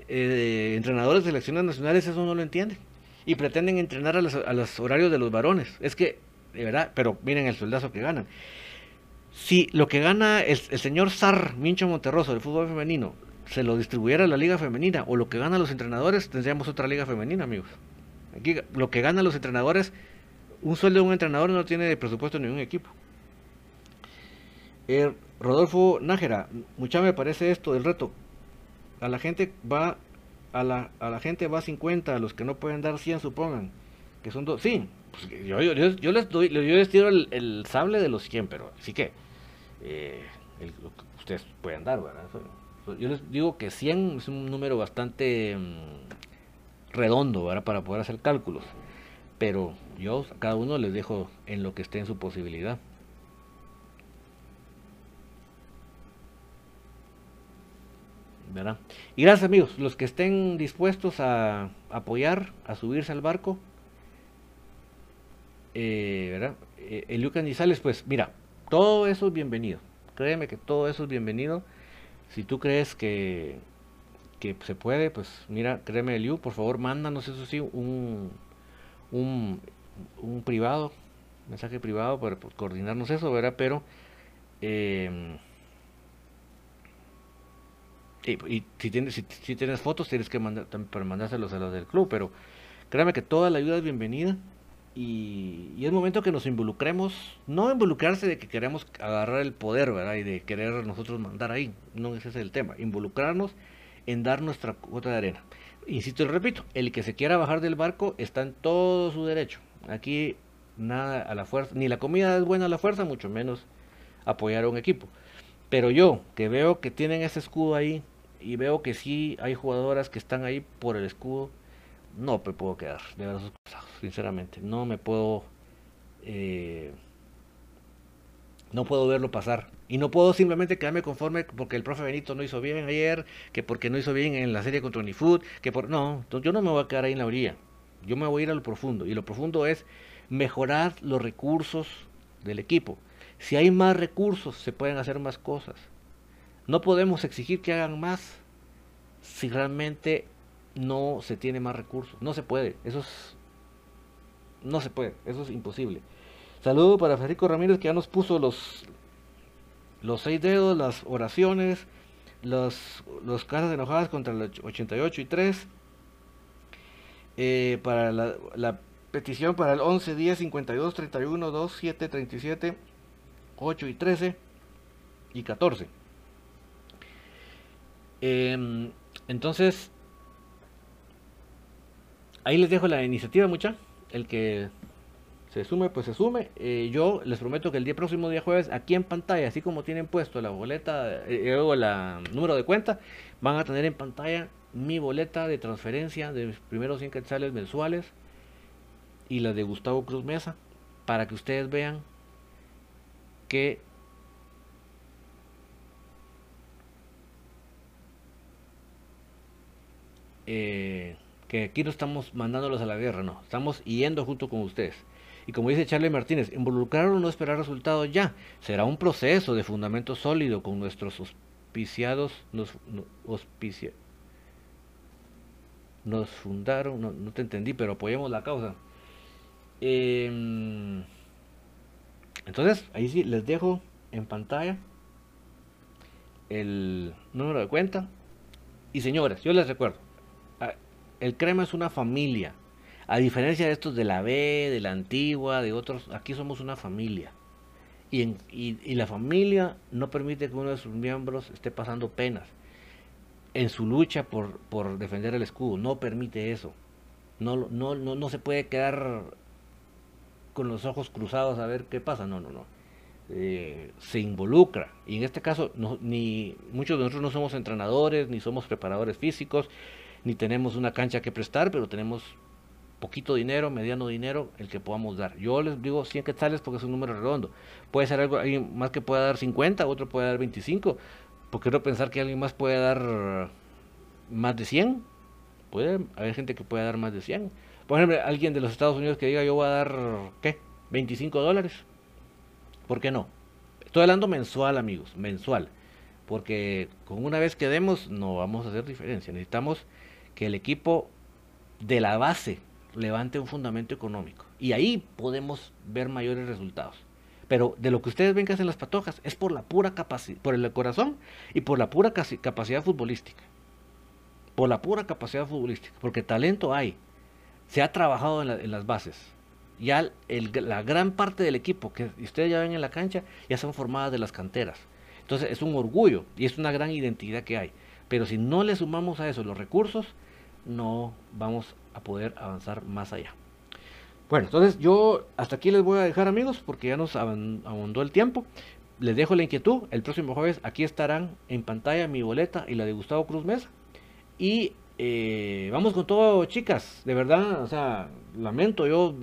eh, entrenadores de selecciones nacionales eso no lo entienden. Y pretenden entrenar a los, horarios de los varones. Es que, de verdad, pero miren el soldazo que ganan. Si lo que gana el, el señor Sar Mincho Monterroso del fútbol femenino se lo distribuyera la liga femenina o lo que ganan los entrenadores, tendríamos otra liga femenina, amigos. Aquí lo que ganan los entrenadores, un sueldo de un entrenador no tiene de presupuesto ni un equipo. Eh, Rodolfo Nájera, mucha me parece esto del reto. A la gente va a la, a la gente va 50, a los que no pueden dar 100 supongan, que son dos, sí, pues, yo, yo, yo, les doy, yo les tiro el, sable de los 100, pero sí que eh, ustedes pueden dar, ¿verdad? Yo les digo que 100 es un número bastante mm, redondo para poder hacer cálculos. Pero yo a cada uno les dejo en lo que esté en su posibilidad. ¿verdad? Y gracias amigos, los que estén dispuestos a apoyar, a subirse al barco, eh, ¿verdad? Eh, el Lucas Nizales, pues mira, todo eso es bienvenido. Créeme que todo eso es bienvenido. Si tú crees que, que se puede, pues mira, créeme, Liu, por favor, mándanos eso sí, un, un, un privado, mensaje privado para coordinarnos eso, ¿verdad? Pero, eh, y, si, tienes, si, tienes fotos, tienes que mandar, para mandárselos a los del club, pero Créame que toda la ayuda es bienvenida y, es momento que nos involucremos, no involucrarse de que queremos agarrar el poder, ¿verdad? Y de querer nosotros mandar ahí, no ese es el tema, involucrarnos en dar nuestra cuota de arena. Insisto y repito, el que se quiera bajar del barco está en todo su derecho. Aquí nada a la fuerza, ni la comida es buena a la fuerza, mucho menos apoyar a un equipo. Pero yo, que veo que tienen ese escudo ahí y veo que sí hay jugadoras que están ahí por el escudo, no me puedo quedar de brazos cruzados, sinceramente. No me puedo. Eh, no puedo verlo pasar. Y no puedo simplemente quedarme conforme porque el profe Benito no hizo bien ayer, que porque no hizo bien en la serie contra Unifood, que por. No, yo no me voy a quedar ahí en la orilla. Yo me voy a ir a lo profundo. Y lo profundo es mejorar los recursos del equipo. Si hay más recursos, se pueden hacer más cosas. No podemos exigir que hagan más si realmente no se tiene más recursos. No se puede. Eso es. No se puede. Eso es imposible. Saludo para Federico Ramírez que ya nos puso los, los seis dedos, las oraciones, los, los casas enojadas contra el 88 y 3. Eh, para la, petición para el 11, 10, 52, 31, 2, 7, 37, 8 y 13 y 14. Em, entonces, ahí les dejo la iniciativa, mucha. El que se sume, pues se sume. Eh, yo les prometo que el día próximo, día jueves, aquí en pantalla, así como tienen puesto la boleta eh, o el número de cuenta, van a tener en pantalla mi boleta de transferencia de mis primeros 100 quetzales mensuales y la de Gustavo Cruz Mesa, para que ustedes vean que eh, que aquí no estamos mandándolos a la guerra, no, estamos yendo junto con ustedes. Y como dice Charlie Martínez, involucrar o no esperar resultados ya, será un proceso de fundamento sólido con nuestros auspiciados, nos, nos fundaron, no, te entendí, pero apoyemos la causa. Em, entonces, ahí sí, les dejo en pantalla el número de cuenta. Y señores, yo les recuerdo, el crema es una familia. A diferencia de estos de la B, de la antigua, de otros, aquí somos una familia. Y, en, y, la familia no permite que uno de sus miembros esté pasando penas en su lucha por, defender el escudo. No permite eso. No, se puede quedar con los ojos cruzados a ver qué pasa. No, no, no. Eh, se involucra. Y en este caso, muchos de nosotros no somos entrenadores, ni somos preparadores físicos, ni tenemos una cancha que prestar, pero tenemos poquito dinero, mediano dinero, el que podamos dar. Yo les digo 100 quetzales porque es un número redondo. Puede ser algo, alguien más que pueda dar 50, otro puede dar 25. Porque quiero pensar que alguien más puede dar más de 100. Puede haber gente que pueda dar más de 100. Por ejemplo, alguien de los Estados Unidos que diga yo voy a dar, ¿qué? 25 dólares. ¿Por qué no? Estoy hablando mensual, amigos, mensual. Porque con una vez que demos no vamos a hacer diferencia. Necesitamos que el equipo de la base levante un fundamento económico. Y ahí podemos ver mayores resultados. Pero de lo que ustedes ven que hacen las patojas es por la pura capacidad, por el corazón y por la pura capacidad futbolística. Por la pura capacidad futbolística. Porque talento hay. Se ha trabajado en, las bases. Ya la gran parte del equipo que ustedes ya ven en la cancha ya son formadas de las canteras. Entonces es un orgullo y es una gran identidad que hay. Pero si no le sumamos a eso los recursos, no vamos a poder avanzar más allá. Bueno, entonces yo hasta aquí les voy a dejar amigos porque ya nos abundó el tiempo. Les dejo la inquietud. El próximo jueves aquí estarán en pantalla mi boleta y la de Gustavo Cruz Mesa. Y eh, vamos con todo, chicas. De verdad, o sea, lamento. Yo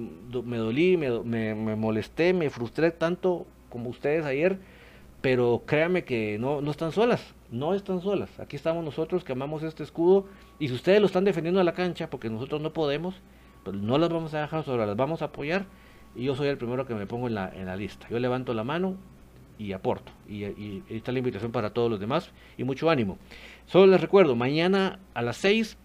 me dolí, me, me, molesté, me frustré tanto como ustedes ayer. Pero créanme que no, no están solas. No están solas. Aquí estamos nosotros que amamos este escudo y si ustedes lo están defendiendo a la cancha, porque nosotros no podemos, pues no las vamos a dejar sobre, las vamos a apoyar. Y yo soy el primero que me pongo en la, en la lista. Yo levanto la mano y aporto. Y, y, está la invitación para todos los demás. Y mucho ánimo. Solo les recuerdo, mañana a las 6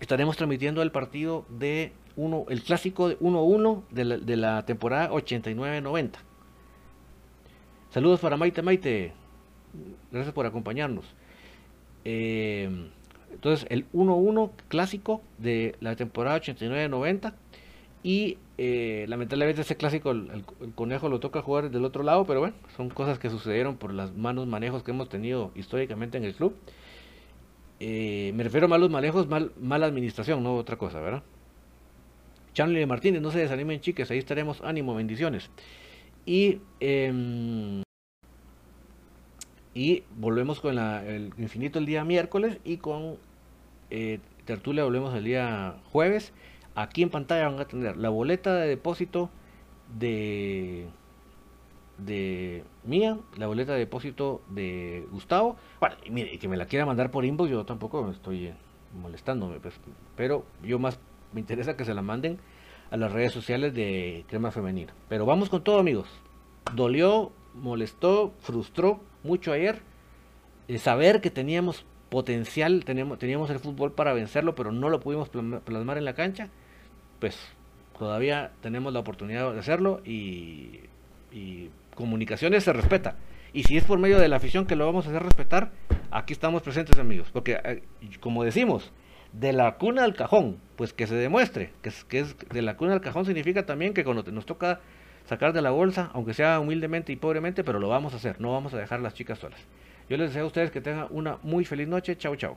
estaremos transmitiendo el partido de uno, el clásico 1-1 de, la, de la temporada 89-90. Saludos para Maite Maite. Gracias por acompañarnos. Eh, Entonces, el 1-1 clásico de la temporada 89-90. Y eh, lamentablemente ese clásico, el, conejo lo toca jugar del otro lado, pero bueno, son cosas que sucedieron por los malos manejos que hemos tenido históricamente en el club. Eh, me refiero a malos manejos, mal, mala administración, no otra cosa, ¿verdad? Charlie Martínez, no se desanimen chiques, ahí estaremos, ánimo, bendiciones. Y, em, y volvemos con el infinito el día miércoles y con eh, tertulia volvemos el día jueves. Aquí en pantalla van a tener la boleta de depósito de de mía, la boleta de depósito de Gustavo. Bueno, y mire, que me la quiera mandar por inbox, yo tampoco me estoy molestándome, pues, pero yo más me interesa que se la manden a las redes sociales de Crema Femenina. Pero vamos con todo, amigos. Dolió, molestó, frustró mucho ayer eh, saber que teníamos potencial, teníamos, teníamos el fútbol para vencerlo, pero no lo pudimos plasmar en la cancha pues todavía tenemos la oportunidad de hacerlo y, comunicaciones se respeta. Y si es por medio de la afición que lo vamos a hacer respetar, aquí estamos presentes amigos. Porque eh, como decimos, de la cuna al cajón, pues que se demuestre, que es, que es de la cuna al cajón significa también que cuando nos toca sacar de la bolsa, aunque sea humildemente y pobremente, pero lo vamos a hacer, no vamos a dejar las chicas solas. Yo les deseo a ustedes que tengan una muy feliz noche, chao chao.